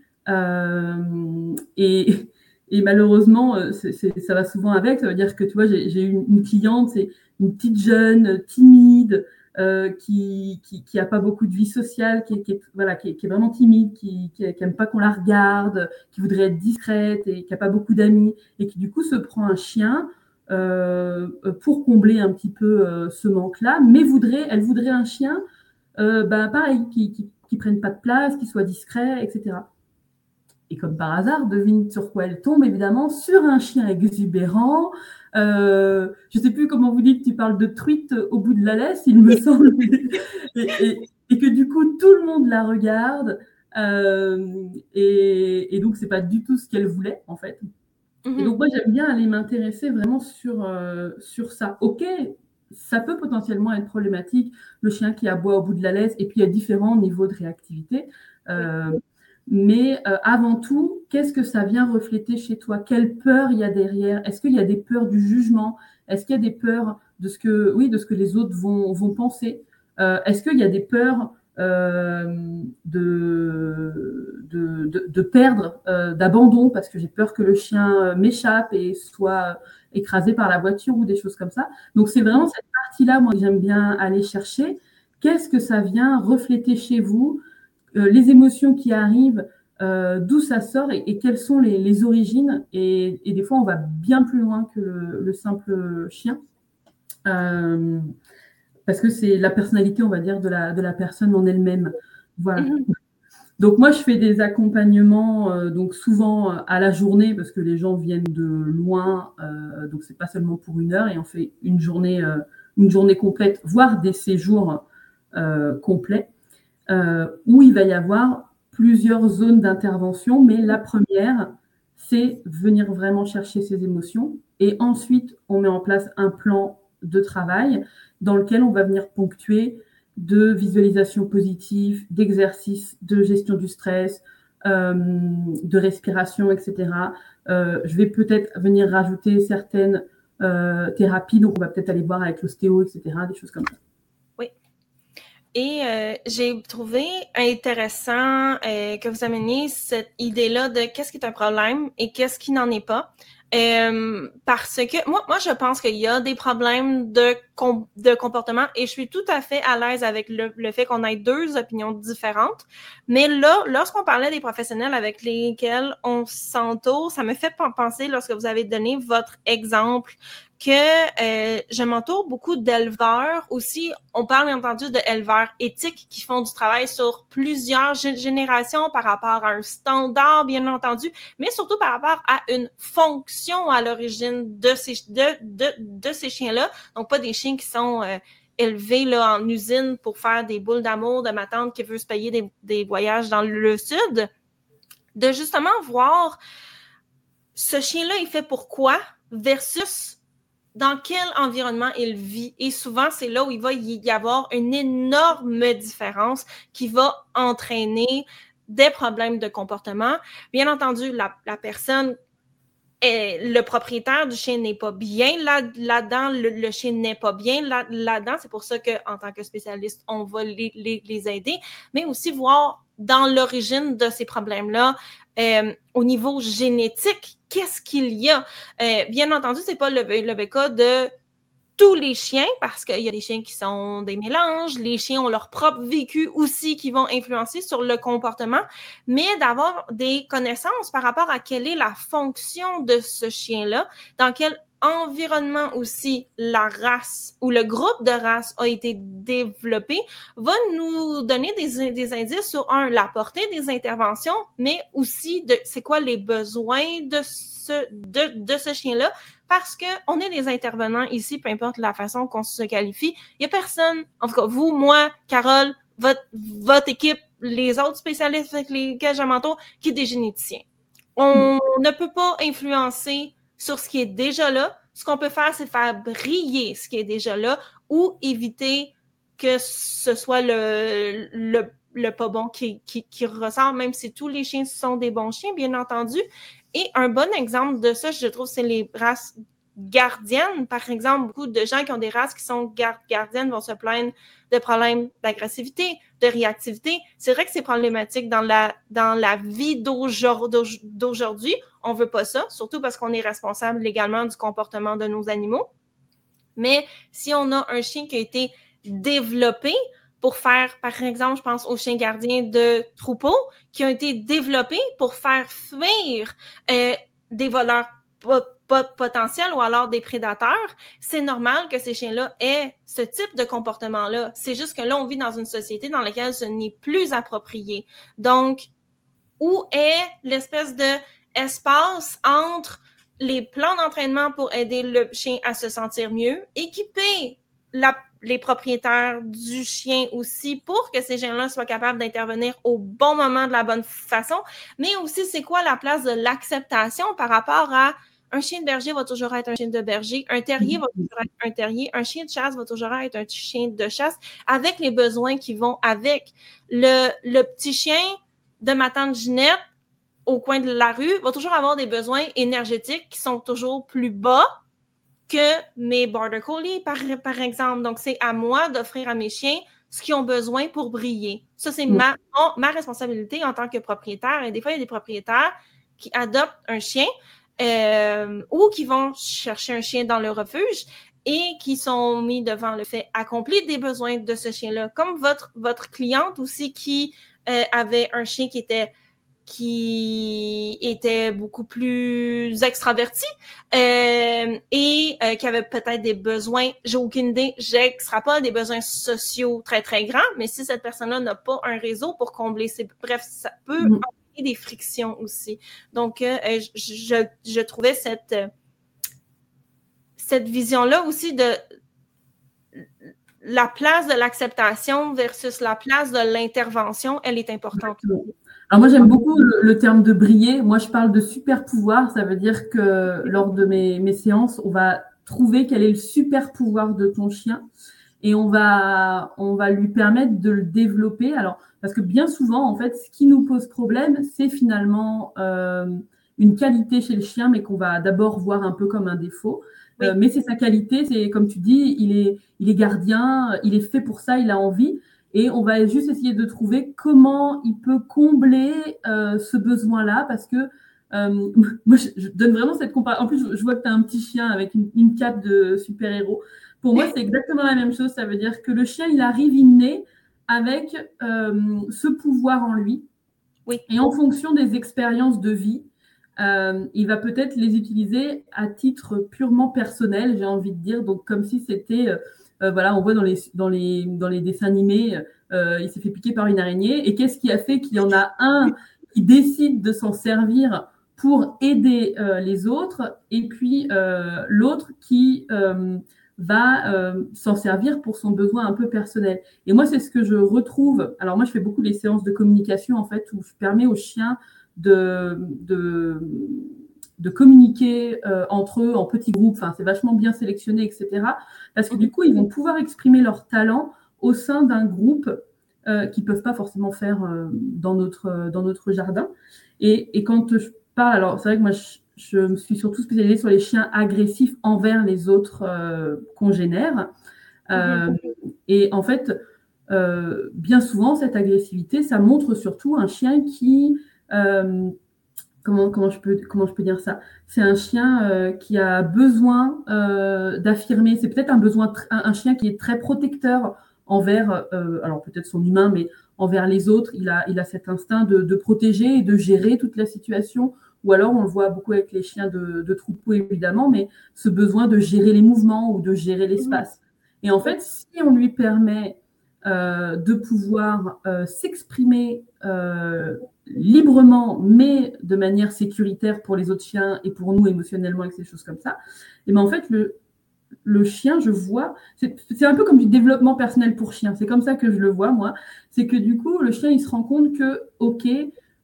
et, et malheureusement, ça va souvent avec. Ça veut dire que tu vois, j'ai une, une cliente, c'est une petite jeune, timide, euh, qui qui a pas beaucoup de vie sociale, qui, est voilà, qui est, vraiment timide, qui qui, aime pas qu'on la regarde, qui voudrait être discrète et qui a pas beaucoup d'amis et qui du coup se prend un chien euh, pour combler un petit peu euh, ce manque-là, mais voudrait, elle voudrait un chien, bah pareil, qui, qui qui prenne pas de place, qui soit discret, etc. Et comme par hasard, devine sur quoi elle tombe, évidemment, sur un chien exubérant, euh, je ne sais plus comment vous dites, tu parles de truite au bout de la laisse, il me semble, [laughs] et, que du coup tout le monde la regarde, euh, et, et, donc c'est pas du tout ce qu'elle voulait en fait. Et donc mhm. moi j'aime bien aller m'intéresser vraiment sur, euh, sur ça. Ok, ça peut potentiellement être problématique, le chien qui aboie au bout de la laisse, et puis il y a différents niveaux de réactivité. Mais euh, avant tout, qu'est-ce que ça vient refléter chez toi? Quelle peur il y a derrière? Est-ce qu'il y a des peurs du jugement? Est-ce qu'il y a des peurs de ce que, oui, de ce que les autres vont, penser? Euh, Est-ce qu'il y a des peurs euh, de, de, perdre, d'abandon, parce que j'ai peur que le chien m'échappe et soit écrasé par la voiture ou des choses comme ça? Donc c'est vraiment cette partie-là, que j'aime bien aller chercher. Qu'est-ce que ça vient refléter chez vous les émotions qui arrivent, euh, d'où ça sort et, quelles sont les, origines. Et, des fois, on va bien plus loin que le, simple chien. Euh, parce que c'est la personnalité, on va dire, de la, de la personne en elle-même. Voilà. Mhm. Donc moi, je fais des accompagnements, donc souvent à la journée, parce que les gens viennent de loin, donc c'est pas seulement pour une heure, et on fait une journée, une journée complète, voire des séjours complets. Euh, où il va y avoir plusieurs zones d'intervention, mais la première, c'est venir vraiment chercher ses émotions. Et ensuite, on met en place un plan de travail dans lequel on va venir ponctuer de visualisation positive, d'exercice, de gestion du stress, euh, de respiration, etc. Euh, je vais peut-être venir rajouter certaines thérapies, donc on va peut-être aller voir avec l'ostéo, etc., des choses comme ça. Et euh, j'ai trouvé intéressant euh, que vous ameniez cette idée-là de qu'est-ce qui est un problème et qu'est-ce qui n'en est pas. Euh, parce que moi, moi, je pense qu'il y a des problèmes de, de comportement et je suis tout à fait à l'aise avec le, le fait qu'on ait deux opinions différentes. Mais là, lorsqu'on parlait des professionnels avec lesquels on s'entoure, ça me fait penser, lorsque vous avez donné votre exemple que euh, je m'entoure beaucoup d'éleveurs aussi. On parle bien entendu d'éleveurs éthiques qui font du travail sur plusieurs générations par rapport à un standard, bien entendu, mais surtout par rapport à une fonction à l'origine de ces, de, de, de ces chiens-là. Donc, pas des chiens qui sont euh, élevés là, en usine pour faire des boules d'amour de ma tante qui veut se payer des, des voyages dans le sud. De justement voir ce chien-là, il fait pourquoi versus dans quel environnement il vit. Et souvent, c'est là où il va y avoir une énorme différence qui va entraîner des problèmes de comportement. Bien entendu, la, personne le propriétaire du chien n'est pas bien là-dedans, le, chien n'est pas bien là-dedans. c'est pour ça qu'en tant que spécialiste, on va les, les, aider, mais aussi voir dans l'origine de ces problèmes-là, euh, au niveau génétique, qu'est-ce qu'il y a? Euh, bien entendu, c'est pas le, le de tous les chiens, parce qu'il y a des chiens qui sont des mélanges, les chiens ont leur propre vécu aussi qui vont influencer sur le comportement, mais d'avoir des connaissances par rapport à quelle est la fonction de ce chien-là, dans quel environnement aussi la race ou le groupe de race a été développé, va nous donner des, des indices sur, un, la portée des interventions, mais aussi de c'est quoi les besoins de ce, de, de ce chien-là, parce qu'on est des intervenants ici, peu importe la façon qu'on se qualifie. Il n'y a personne, en tout cas, vous, moi, Carole, votre, votre équipe, les autres spécialistes avec lesquels m'entoure, qui est des généticiens. On ne peut pas influencer sur ce qui est déjà là. Ce qu'on peut faire, c'est faire briller ce qui est déjà là ou éviter que ce soit le, le, le pas bon qui, qui, qui, ressort, même si tous les chiens sont des bons chiens, bien entendu. Et un bon exemple de ça, je trouve, c'est les races gardiennes. Par exemple, beaucoup de gens qui ont des races qui sont gardiennes vont se plaindre de problèmes d'agressivité, de réactivité. C'est vrai que c'est problématique dans la, dans la vie d'aujourd'hui. On veut pas ça, surtout parce qu'on est responsable légalement du comportement de nos animaux. Mais si on a un chien qui a été développé pour faire, par exemple, je pense aux chiens gardiens de troupeaux, qui ont été développés pour faire fuir euh, des voleurs potentiels ou alors des prédateurs, c'est normal que ces chiens-là aient ce type de comportement-là. C'est juste que là, on vit dans une société dans laquelle ce n'est plus approprié. Donc, où est l'espèce de espace entre les plans d'entraînement pour aider le chien à se sentir mieux, équiper les propriétaires du chien aussi pour que ces chiens-là soient capables d'intervenir au bon moment de la bonne façon, mais aussi c'est quoi la place de l'acceptation par rapport à un chien de berger va toujours être un chien de berger, un terrier va toujours être un terrier, un chien de chasse va toujours être un chien de chasse avec les besoins qui vont avec. Le, le petit chien de ma tante Ginette au coin de la rue va toujours avoir des besoins énergétiques qui sont toujours plus bas que mes border collies, par, exemple. Donc, c'est à moi d'offrir à mes chiens ce qu'ils ont besoin pour briller. Ça, c'est ma, ma responsabilité en tant que propriétaire. Et des fois, il y a des propriétaires qui adoptent un chien euh, ou qui vont chercher un chien dans le refuge et qui sont mis devant le fait accompli des besoins de ce chien-là. Comme votre, votre cliente aussi qui euh, avait un chien qui était qui était beaucoup plus extraverti euh, et euh, qui avait peut-être des besoins, j'ai aucune idée, pas des besoins sociaux très, très grands, mais si cette personne-là n'a pas un réseau pour combler ses... Bref, ça peut mm. des frictions aussi. Donc, euh, je, je, trouvais cette, cette vision-là aussi de la place de l'acceptation versus la place de l'intervention, elle est importante. Alors moi j'aime beaucoup le, terme de briller. Moi je parle de super pouvoir. Ça veut dire que lors de mes, mes séances, on va trouver quel est le super pouvoir de ton chien et on va on va lui permettre de le développer. Alors parce que bien souvent en fait, ce qui nous pose problème, c'est finalement euh, une qualité chez le chien, mais qu'on va d'abord voir un peu comme un défaut. Euh, mais c'est sa qualité, c'est comme tu dis, il est, il est gardien, il est fait pour ça, il a envie. Et on va juste essayer de trouver comment il peut combler euh, ce besoin-là parce que euh, [laughs] moi, je, donne vraiment cette comparaison. En plus, je, vois que tu as un petit chien avec une, une cape de super-héros. Pour moi, c'est exactement la même chose. Ça veut dire que le chien, il arrive inné avec euh, ce pouvoir en lui. Oui. Et en fonction des expériences de vie, euh, il va peut-être les utiliser à titre purement personnel, j'ai envie de dire. Donc, comme si c'était euh, voilà, on voit dans les, dans les, dans les dessins animés, euh, il s'est fait piquer par une araignée. Et qu'est-ce qui a fait qu'il y en a un qui décide de s'en servir pour aider euh, les autres, et puis l'autre qui va s'en servir pour son besoin un peu personnel? Et moi, c'est ce que je retrouve. Alors moi, je fais beaucoup les séances de communication, en fait, où je permets aux chiens de, de de communiquer euh, entre eux en petits groupes. Enfin, c'est vachement bien sélectionné, etc. Parce que du coup, ils vont pouvoir exprimer leur talent au sein d'un groupe euh, qu'ils ne peuvent pas forcément faire euh, dans, notre, dans notre jardin. Et, quand je parle, alors c'est vrai que moi, je, me suis surtout spécialisée sur les chiens agressifs envers les autres congénères. Et en fait, bien souvent, cette agressivité, ça montre surtout un chien qui comment, je, peux, comment je peux dire ça C'est un chien euh, qui a besoin euh, d'affirmer, c'est peut-être un besoin, un, chien qui est très protecteur envers, euh, alors peut-être son humain, mais envers les autres. Il a, il a cet instinct de, protéger et de gérer toute la situation. Ou alors, on le voit beaucoup avec les chiens de, de troupeau, évidemment, mais ce besoin de gérer les mouvements ou de gérer l'espace. Et en fait, si on lui permet de pouvoir s'exprimer librement, mais de manière sécuritaire pour les autres chiens et pour nous émotionnellement avec ces choses comme ça, et ben en fait, le, le chien, je vois, c'est un peu comme du développement personnel pour chien. C'est comme ça que je le vois, moi. C'est que du coup, le chien, il se rend compte que, OK,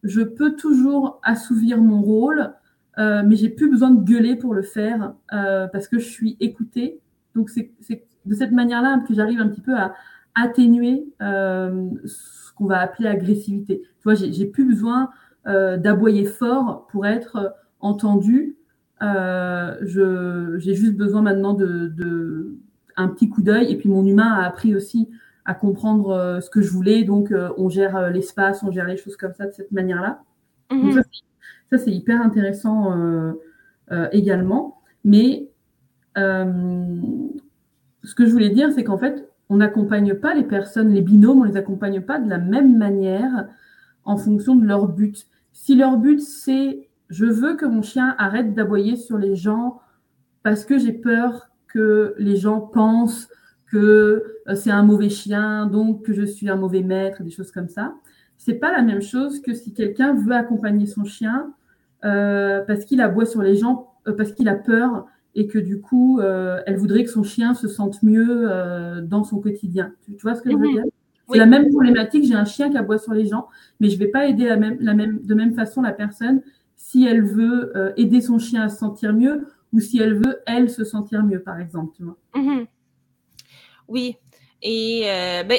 je peux toujours assouvir mon rôle, euh, mais j'ai plus besoin de gueuler pour le faire euh, parce que je suis écoutée. Donc, c'est de cette manière-là que j'arrive un petit peu à atténuer euh, qu'on va appeler agressivité. Tu vois, j'ai plus besoin euh, d'aboyer fort pour être euh, entendu. j'ai juste besoin maintenant de, de un petit coup d'œil. Et puis mon humain a appris aussi à comprendre ce que je voulais. Donc on gère l'espace, on gère les choses comme ça de cette manière-là. Mhm. Ça, c'est hyper intéressant également. Mais ce que je voulais dire, c'est qu'en fait, on n'accompagne pas les personnes, les binômes, on les accompagne pas de la même manière en fonction de leur but. Si leur but c'est je veux que mon chien arrête d'aboyer sur les gens parce que j'ai peur que les gens pensent que euh, c'est un mauvais chien, donc que je suis un mauvais maître, des choses comme ça. C'est pas la même chose que si quelqu'un veut accompagner son chien euh, parce qu'il aboie sur les gens, euh, parce qu'il a peur et que du coup, euh, elle voudrait que son chien se sente mieux euh, dans son quotidien. Tu, vois ce que je veux mhm. dire? C'est la même problématique. J'ai un chien qui aboie sur les gens, mais je ne vais pas aider la même, la même, de même façon la personne si elle veut euh, aider son chien à se sentir mieux ou si elle veut, elle, se sentir mieux, par exemple. Tu vois mhm. Oui. Et ben,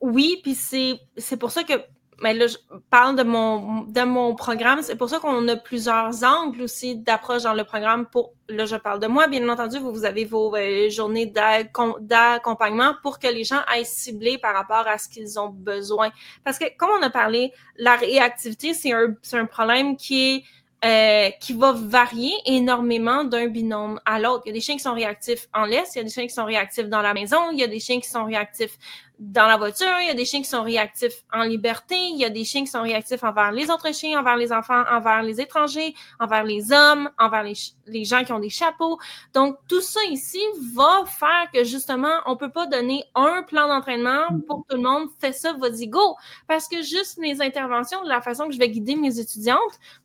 oui, puis c'est pour ça que mais là, je parle de mon, de mon programme. C'est pour ça qu'on a plusieurs angles aussi d'approche dans le programme. Pour Là, je parle de moi. Bien entendu, vous, vous avez vos euh, journées d'accompagnement pour que les gens aillent cibler par rapport à ce qu'ils ont besoin. Parce que, comme on a parlé, la réactivité, c'est un, un problème qui est euh, qui va varier énormément d'un binôme à l'autre. Il y a des chiens qui sont réactifs en laisse, il y a des chiens qui sont réactifs dans la maison, il y a des chiens qui sont réactifs dans la voiture, il y a des chiens qui sont réactifs en liberté, il y a des chiens qui sont réactifs envers les autres chiens, envers les enfants, envers les étrangers, envers les hommes, envers les, gens qui ont des chapeaux. Donc, tout ça ici va faire que justement, on peut pas donner un plan d'entraînement pour tout le monde, fais ça, vas-y, go. Parce que juste les interventions, la façon que je vais guider mes étudiantes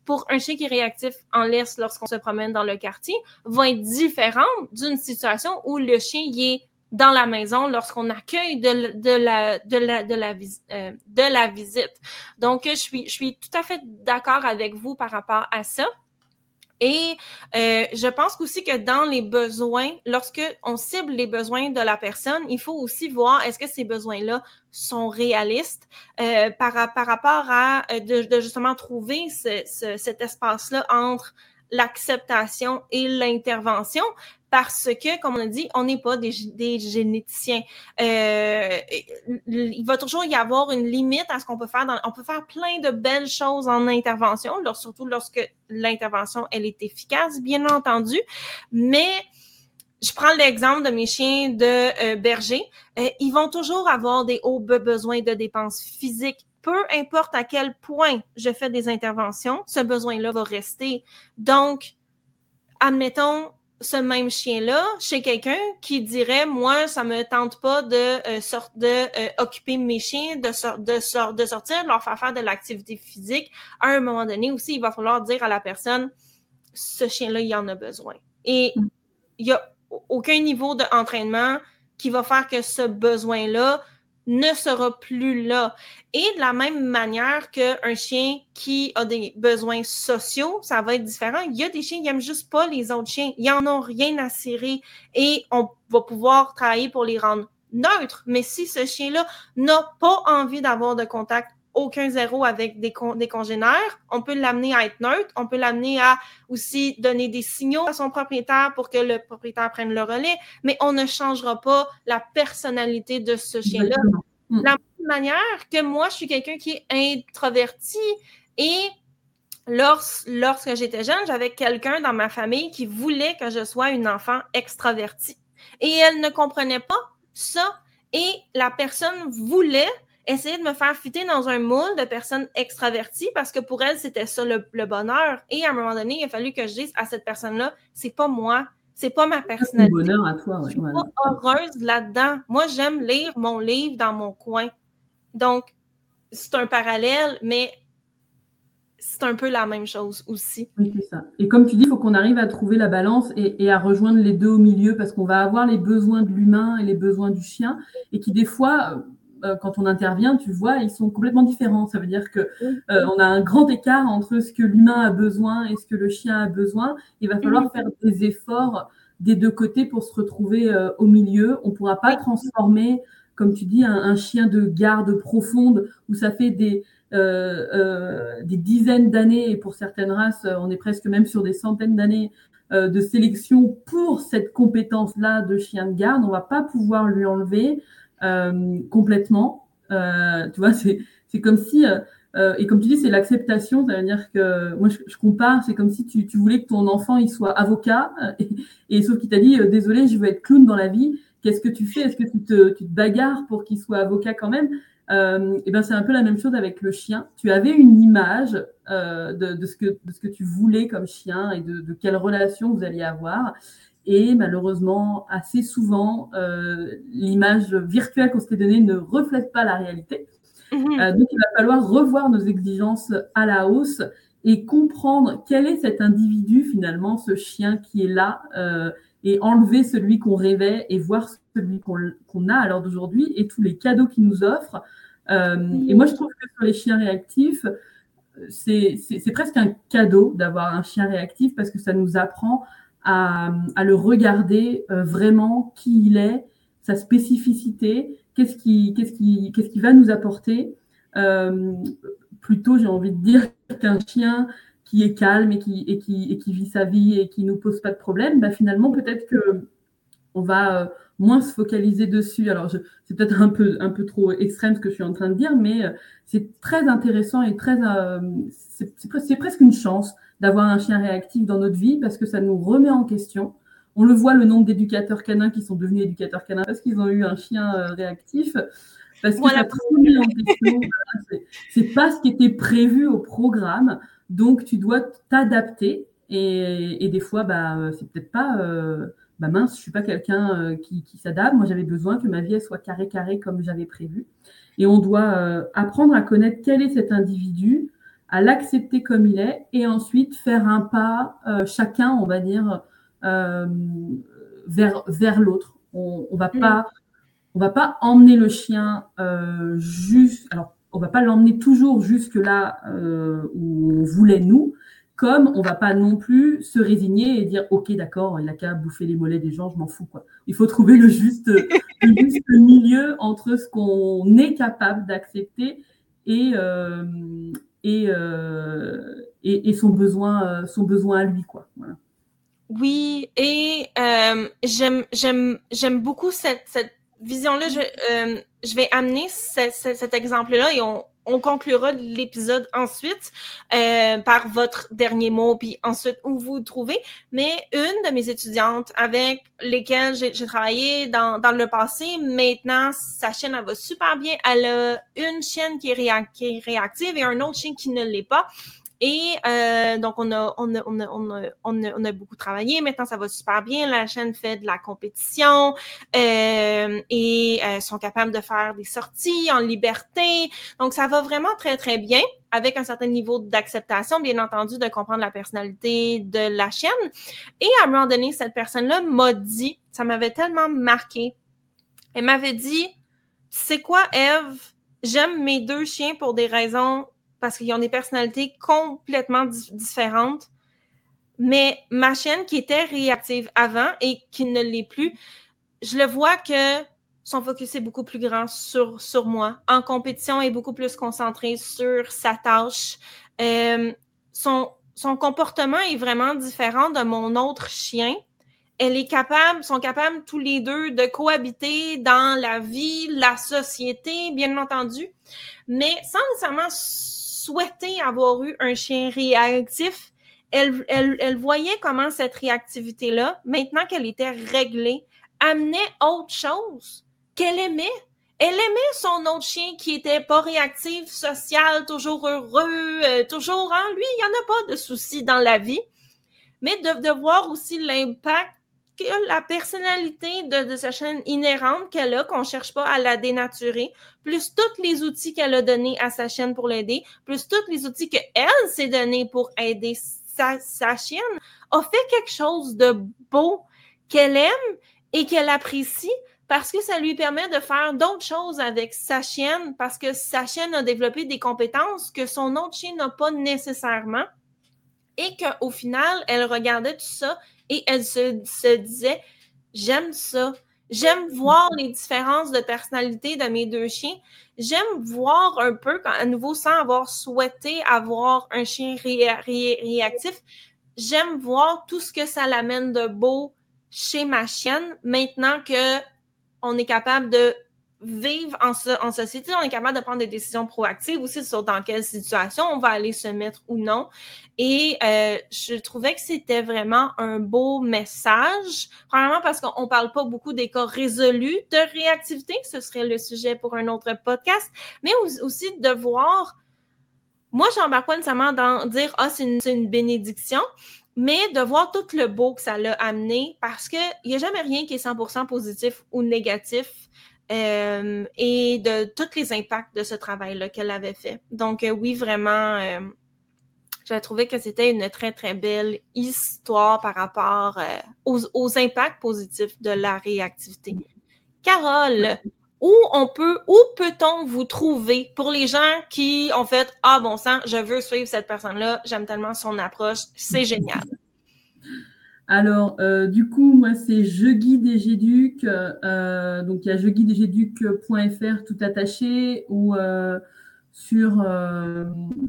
pour un chien qui est réactif en laisse lorsqu'on se promène dans le quartier, vont être différentes d'une situation où le chien y est dans la maison lorsqu'on accueille de, la, de, la, de, la, euh, de la visite. Donc, je suis, je suis tout à fait d'accord avec vous par rapport à ça. Et euh, je pense aussi que dans les besoins, lorsque on cible les besoins de la personne, il faut aussi voir est-ce que ces besoins-là sont réalistes euh, par, par rapport à de, justement trouver ce, cet espace-là entre l'acceptation et l'intervention parce que, comme on a dit, on n'est pas des, généticiens. Euh, il va toujours y avoir une limite à ce qu'on peut faire. On peut faire plein de belles choses en intervention, surtout lorsque l'intervention, elle est efficace, bien entendu. Mais je prends l'exemple de mes chiens de euh, berger. Euh, ils vont toujours avoir des hauts besoins de dépenses physiques peu importe à quel point je fais des interventions, ce besoin-là va rester. Donc, admettons, ce même chien-là chez quelqu'un qui dirait moi ça me tente pas de euh, de euh, occuper mes chiens de de, de sortir de leur faire faire de l'activité physique à un moment donné aussi il va falloir dire à la personne ce chien-là il en a besoin et mm. il y a aucun niveau d'entraînement qui va faire que ce besoin-là ne sera plus là. Et de la même manière qu'un chien qui a des besoins sociaux, ça va être différent. Il y a des chiens qui n'aiment juste pas les autres chiens. Ils n'en ont rien à cirer et on va pouvoir travailler pour les rendre neutres. Mais si ce chien-là n'a pas envie d'avoir de contact aucun zéro avec des, des congénères. On peut l'amener à être neutre. On peut l'amener à aussi donner des signaux à son propriétaire pour que le propriétaire prenne le relais, mais on ne changera pas la personnalité de ce chien-là. De la même manière que moi, je suis quelqu'un qui est introverti et lorsque j'étais jeune, j'avais quelqu'un dans ma famille qui voulait que je sois une enfant extravertie. Et elle ne comprenait pas ça. Et la personne voulait essayer de me faire fitter dans un moule de personnes extraverties parce que pour elle, c'était ça le, bonheur. Et à un moment donné, il a fallu que je dise à cette personne-là, c'est pas moi, c'est pas ma personnalité. bonheur à toi, Je suis pas heureuse là-dedans. Moi, j'aime lire mon livre dans mon coin. Donc, c'est un parallèle, mais c'est un peu la même chose aussi. Oui, c'est ça. Et comme tu dis, il faut qu'on arrive à trouver la balance et, et, à rejoindre les deux au milieu parce qu'on va avoir les besoins de l'humain et les besoins du chien et qui, des fois, euh, quand on intervient, tu vois, ils sont complètement différents. Ça veut dire que euh, on a un grand écart entre ce que l'humain a besoin et ce que le chien a besoin. Il va falloir faire des efforts des deux côtés pour se retrouver euh, au milieu. On ne pourra pas transformer, comme tu dis, un, chien de garde profonde où ça fait des, des dizaines d'années, et pour certaines races, on est presque même sur des centaines d'années de sélection pour cette compétence-là de chien de garde. On ne va pas pouvoir lui enlever complètement. tu vois, c'est comme si euh, et comme tu dis, c'est l'acceptation, c'est-à-dire que moi je, compare, c'est comme si tu, tu, voulais que ton enfant il soit avocat, euh, et, sauf qu'il t'a dit euh, désolé, je veux être clown dans la vie. Qu'est-ce que tu fais? Est-ce que tu te, tu te, bagarres pour qu'il soit avocat quand même? Euh, Et ben c'est un peu la même chose avec le chien. Tu avais une image euh, de, de, ce que, de ce que tu voulais comme chien et de, de quelle relation vous alliez avoir. Et malheureusement, assez souvent, l'image virtuelle qu'on s'était donnée ne reflète pas la réalité. Mhm. Euh, donc, il va falloir revoir nos exigences à la hausse et comprendre quel est cet individu finalement, ce chien qui est là, euh, et enlever celui qu'on rêvait et voir celui qu'on a à l'heure d'aujourd'hui et tous les cadeaux qu'il nous offre. Euh, et moi, je trouve que sur les chiens réactifs, c'est presque un cadeau d'avoir un chien réactif parce que ça nous apprend à, le regarder vraiment qui il est, sa spécificité, qu'est-ce qui, qu'est-ce qui, qu'est-ce qui va nous apporter euh, Plutôt, j'ai envie de dire [laughs] qu'un chien qui est calme et qui, et qui, et qui vit sa vie et qui nous pose pas de problème, bah finalement, peut-être que on va euh, moins se focaliser dessus. Alors, c'est peut-être un peu, un peu trop extrême ce que je suis en train de dire, mais euh, c'est très intéressant et très, c'est presque une chance d'avoir un chien réactif dans notre vie parce que ça nous remet en question. On le voit, le nombre d'éducateurs canins qui sont devenus éducateurs canins parce qu'ils ont eu un chien euh, réactif. Parce que voilà. ça en question. c'est pas ce qui était prévu au programme. Donc, tu dois t'adapter. Et, des fois, bah, euh, c'est peut-être pas. Euh, bah mince, je suis pas quelqu'un qui, s'adapte. Moi, j'avais besoin que ma vie soit carré carré comme j'avais prévu. Et on doit apprendre à connaître quel est cet individu, à l'accepter comme il est, et ensuite faire un pas, chacun, on va dire, euh, vers, vers l'autre. On ne va mm. pas on va pas emmener le chien euh, juste, alors on va pas l'emmener toujours jusque là euh, où on voulait nous, comme on va pas non plus se résigner et dire ok d'accord, il a qu'à bouffer les mollets des gens, je m'en fous quoi. Il faut trouver le juste, [laughs] le juste milieu entre ce qu'on est capable d'accepter et, euh, et, euh, et, et, son besoin, son besoin à lui quoi. Voilà. Oui, et euh, j'aime beaucoup cette, cette vision-là. Je, euh, je vais amener cet exemple-là et on, on conclura l'épisode ensuite euh, par votre dernier mot, puis ensuite où vous, vous trouvez. Mais une de mes étudiantes avec lesquelles j'ai, travaillé dans, dans le passé, maintenant, sa chaîne, elle va super bien. Elle a une chaîne qui est, qui est réactive et un autre chien qui ne l'est pas. Et euh, donc, on a, on, a, on, a, on, a, on, a, beaucoup travaillé. Maintenant, ça va super bien. La chaîne fait de la compétition euh, et euh, sont capables de faire des sorties en liberté. Donc, ça va vraiment très, très bien avec un certain niveau d'acceptation, bien entendu, de comprendre la personnalité de la chaîne. Et à un moment donné, cette personne-là m'a dit, ça m'avait tellement marqué, elle m'avait dit, c'est quoi, Eve? J'aime mes deux chiens pour des raisons parce qu'ils ont des personnalités complètement différentes. Mais ma chaîne qui était réactive avant et qui ne l'est plus, je le vois que son focus est beaucoup plus grand sur, sur moi. En compétition, est beaucoup plus concentré sur sa tâche. Euh, son, son comportement est vraiment différent de mon autre chien. Elle est capable, sont capables tous les deux de cohabiter dans la vie, la société, bien entendu, mais sans nécessairement souhaitait avoir eu un chien réactif, elle, voyait comment cette réactivité-là, maintenant qu'elle était réglée, amenait autre chose qu'elle aimait. Elle aimait son autre chien qui était pas réactif, social, toujours heureux, euh, toujours en hein, lui, il n'y en a pas de soucis dans la vie. Mais de voir aussi l'impact que la personnalité de, sa chaîne inhérente qu'elle a, qu'on cherche pas à la dénaturer, plus tous les outils qu'elle a donnés à sa chaîne pour l'aider, plus tous les outils qu'elle s'est donné pour aider sa, sa chienne, a fait quelque chose de beau qu'elle aime et qu'elle apprécie parce que ça lui permet de faire d'autres choses avec sa chienne, parce que sa chienne a développé des compétences que son autre chien n'a pas nécessairement. Et qu'au final, elle regardait tout ça et elle se, disait, j'aime ça. J'aime voir les différences de personnalité de mes deux chiens. J'aime voir un peu, à nouveau, sans avoir souhaité avoir un chien réactif, j'aime voir tout ce que ça l'amène de beau chez ma chienne maintenant que on est capable de vivre en, en, société, on est capable de prendre des décisions proactives aussi sur dans quelle situation on va aller se mettre ou non. Et euh, je trouvais que c'était vraiment un beau message. Premièrement parce qu'on parle pas beaucoup des cas résolus de réactivité, ce serait le sujet pour un autre podcast, mais aussi de voir, moi j'embarque pas nécessairement dans dire ah c'est une, une bénédiction, mais de voir tout le beau que ça l'a amené parce qu'il n'y a jamais rien qui est 100% positif ou négatif. Euh, et de tous les impacts de ce travail-là qu'elle avait fait. Donc, euh, oui, vraiment, euh, j'ai trouvé que c'était une très, très belle histoire par rapport aux, impacts positifs de la réactivité. Carole, où on peut, où peut-on vous trouver? Pour les gens qui ont fait Ah bon sang, je veux suivre cette personne-là, j'aime tellement son approche, c'est génial. Alors, euh, du coup, moi, c'est Je guide et j'éduque. Euh, donc, il y a jeguideejeduc.fr tout attaché ou euh, sur,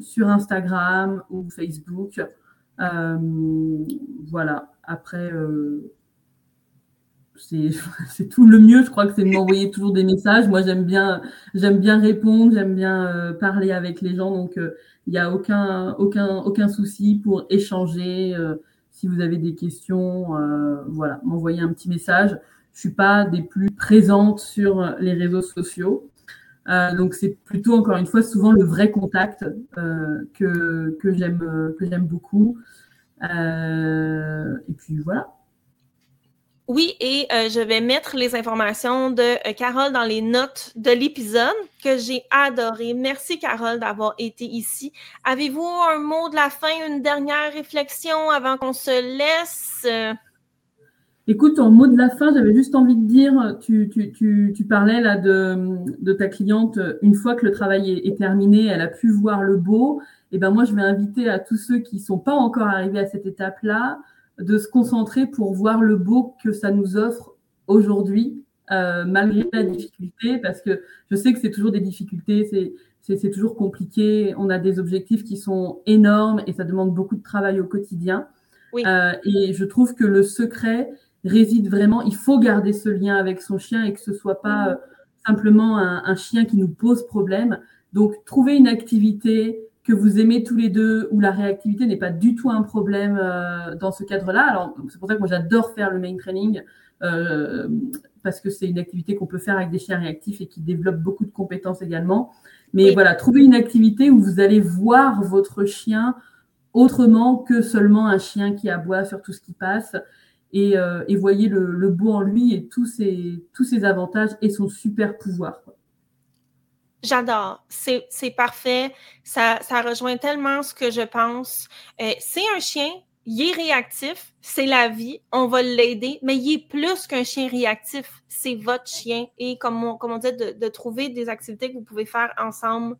sur Instagram ou Facebook. voilà. Après, [laughs] c'est tout le mieux. Je crois que c'est de m'envoyer toujours des messages. Moi, j'aime bien, j'aime bien répondre, j'aime bien parler avec les gens. Donc, il n'y a aucun, aucun, aucun souci pour échanger. Si vous avez des questions, euh, voilà, m'envoyez un petit message. Je suis pas des plus présentes sur les réseaux sociaux. Euh, donc c'est plutôt encore une fois souvent le vrai contact euh, que, que j'aime que j'aime beaucoup. et puis voilà. Oui, et euh, je vais mettre les informations de euh, Carole dans les notes de l'épisode que j'ai adoré. Merci Carole d'avoir été ici. Avez-vous un mot de la fin, une dernière réflexion avant qu'on se laisse? Écoute, en mot de la fin, j'avais juste envie de dire, tu, parlais là de, ta cliente, une fois que le travail est, est, terminé, elle a pu voir le beau. Et eh ben moi, je vais inviter à tous ceux qui ne sont pas encore arrivés à cette étape-là, de se concentrer pour voir le beau que ça nous offre aujourd'hui, euh, malgré la difficulté, parce que je sais que c'est toujours des difficultés, c'est toujours compliqué, on a des objectifs qui sont énormes et ça demande beaucoup de travail au quotidien. Euh, et je trouve que le secret réside vraiment, il faut garder ce lien avec son chien et que ce soit pas euh, simplement un, un, chien qui nous pose problème. Donc, trouver une activité, que vous aimez tous les deux, où la réactivité n'est pas du tout un problème euh, dans ce cadre-là. Alors, c'est pour ça que moi, j'adore faire le main training, euh, parce que c'est une activité qu'on peut faire avec des chiens réactifs et qui développe beaucoup de compétences également. Mais voilà, trouver une activité où vous allez voir votre chien autrement que seulement un chien qui aboie sur tout ce qui passe. Et, euh, et voyez le, le, beau en lui et tous ses, tous ses avantages et son super pouvoir. J'adore. C'est parfait. Ça, rejoint tellement ce que je pense. Euh, c'est un chien, il est réactif, c'est la vie, on va l'aider, mais il est plus qu'un chien réactif, c'est votre chien. Et comme on, comme dit, de, trouver des activités que vous pouvez faire ensemble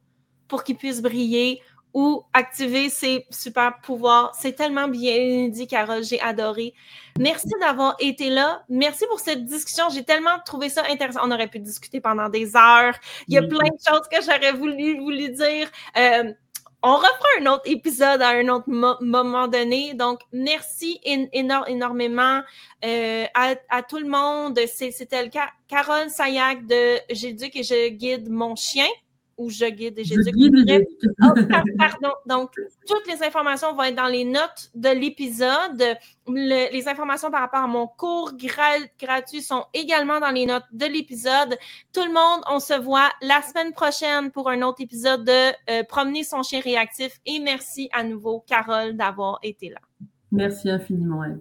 pour qu'il puisse briller ou activer ses super pouvoirs. C'est tellement bien dit, Carole, j'ai adoré. Merci d'avoir été là. Merci pour cette discussion. J'ai tellement trouvé ça intéressant. On aurait pu discuter pendant des heures. Il y a plein de choses que j'aurais voulu, voulu dire. Euh, on refera un autre épisode à un autre moment donné. Donc, merci énormément euh, à, tout le monde. C'était le cas. Carole Sayac de J'éduque et je guide mon chien ou je guide et j'éduque. Oh, [laughs] pardon. Donc, toutes les informations vont être dans les notes de l'épisode. les informations par rapport à mon cours gratuit sont également dans les notes de l'épisode. Tout le monde, on se voit la semaine prochaine pour un autre épisode de euh, Promener son chien réactif. Et merci à nouveau, Carole, d'avoir été là. Merci infiniment, Eve.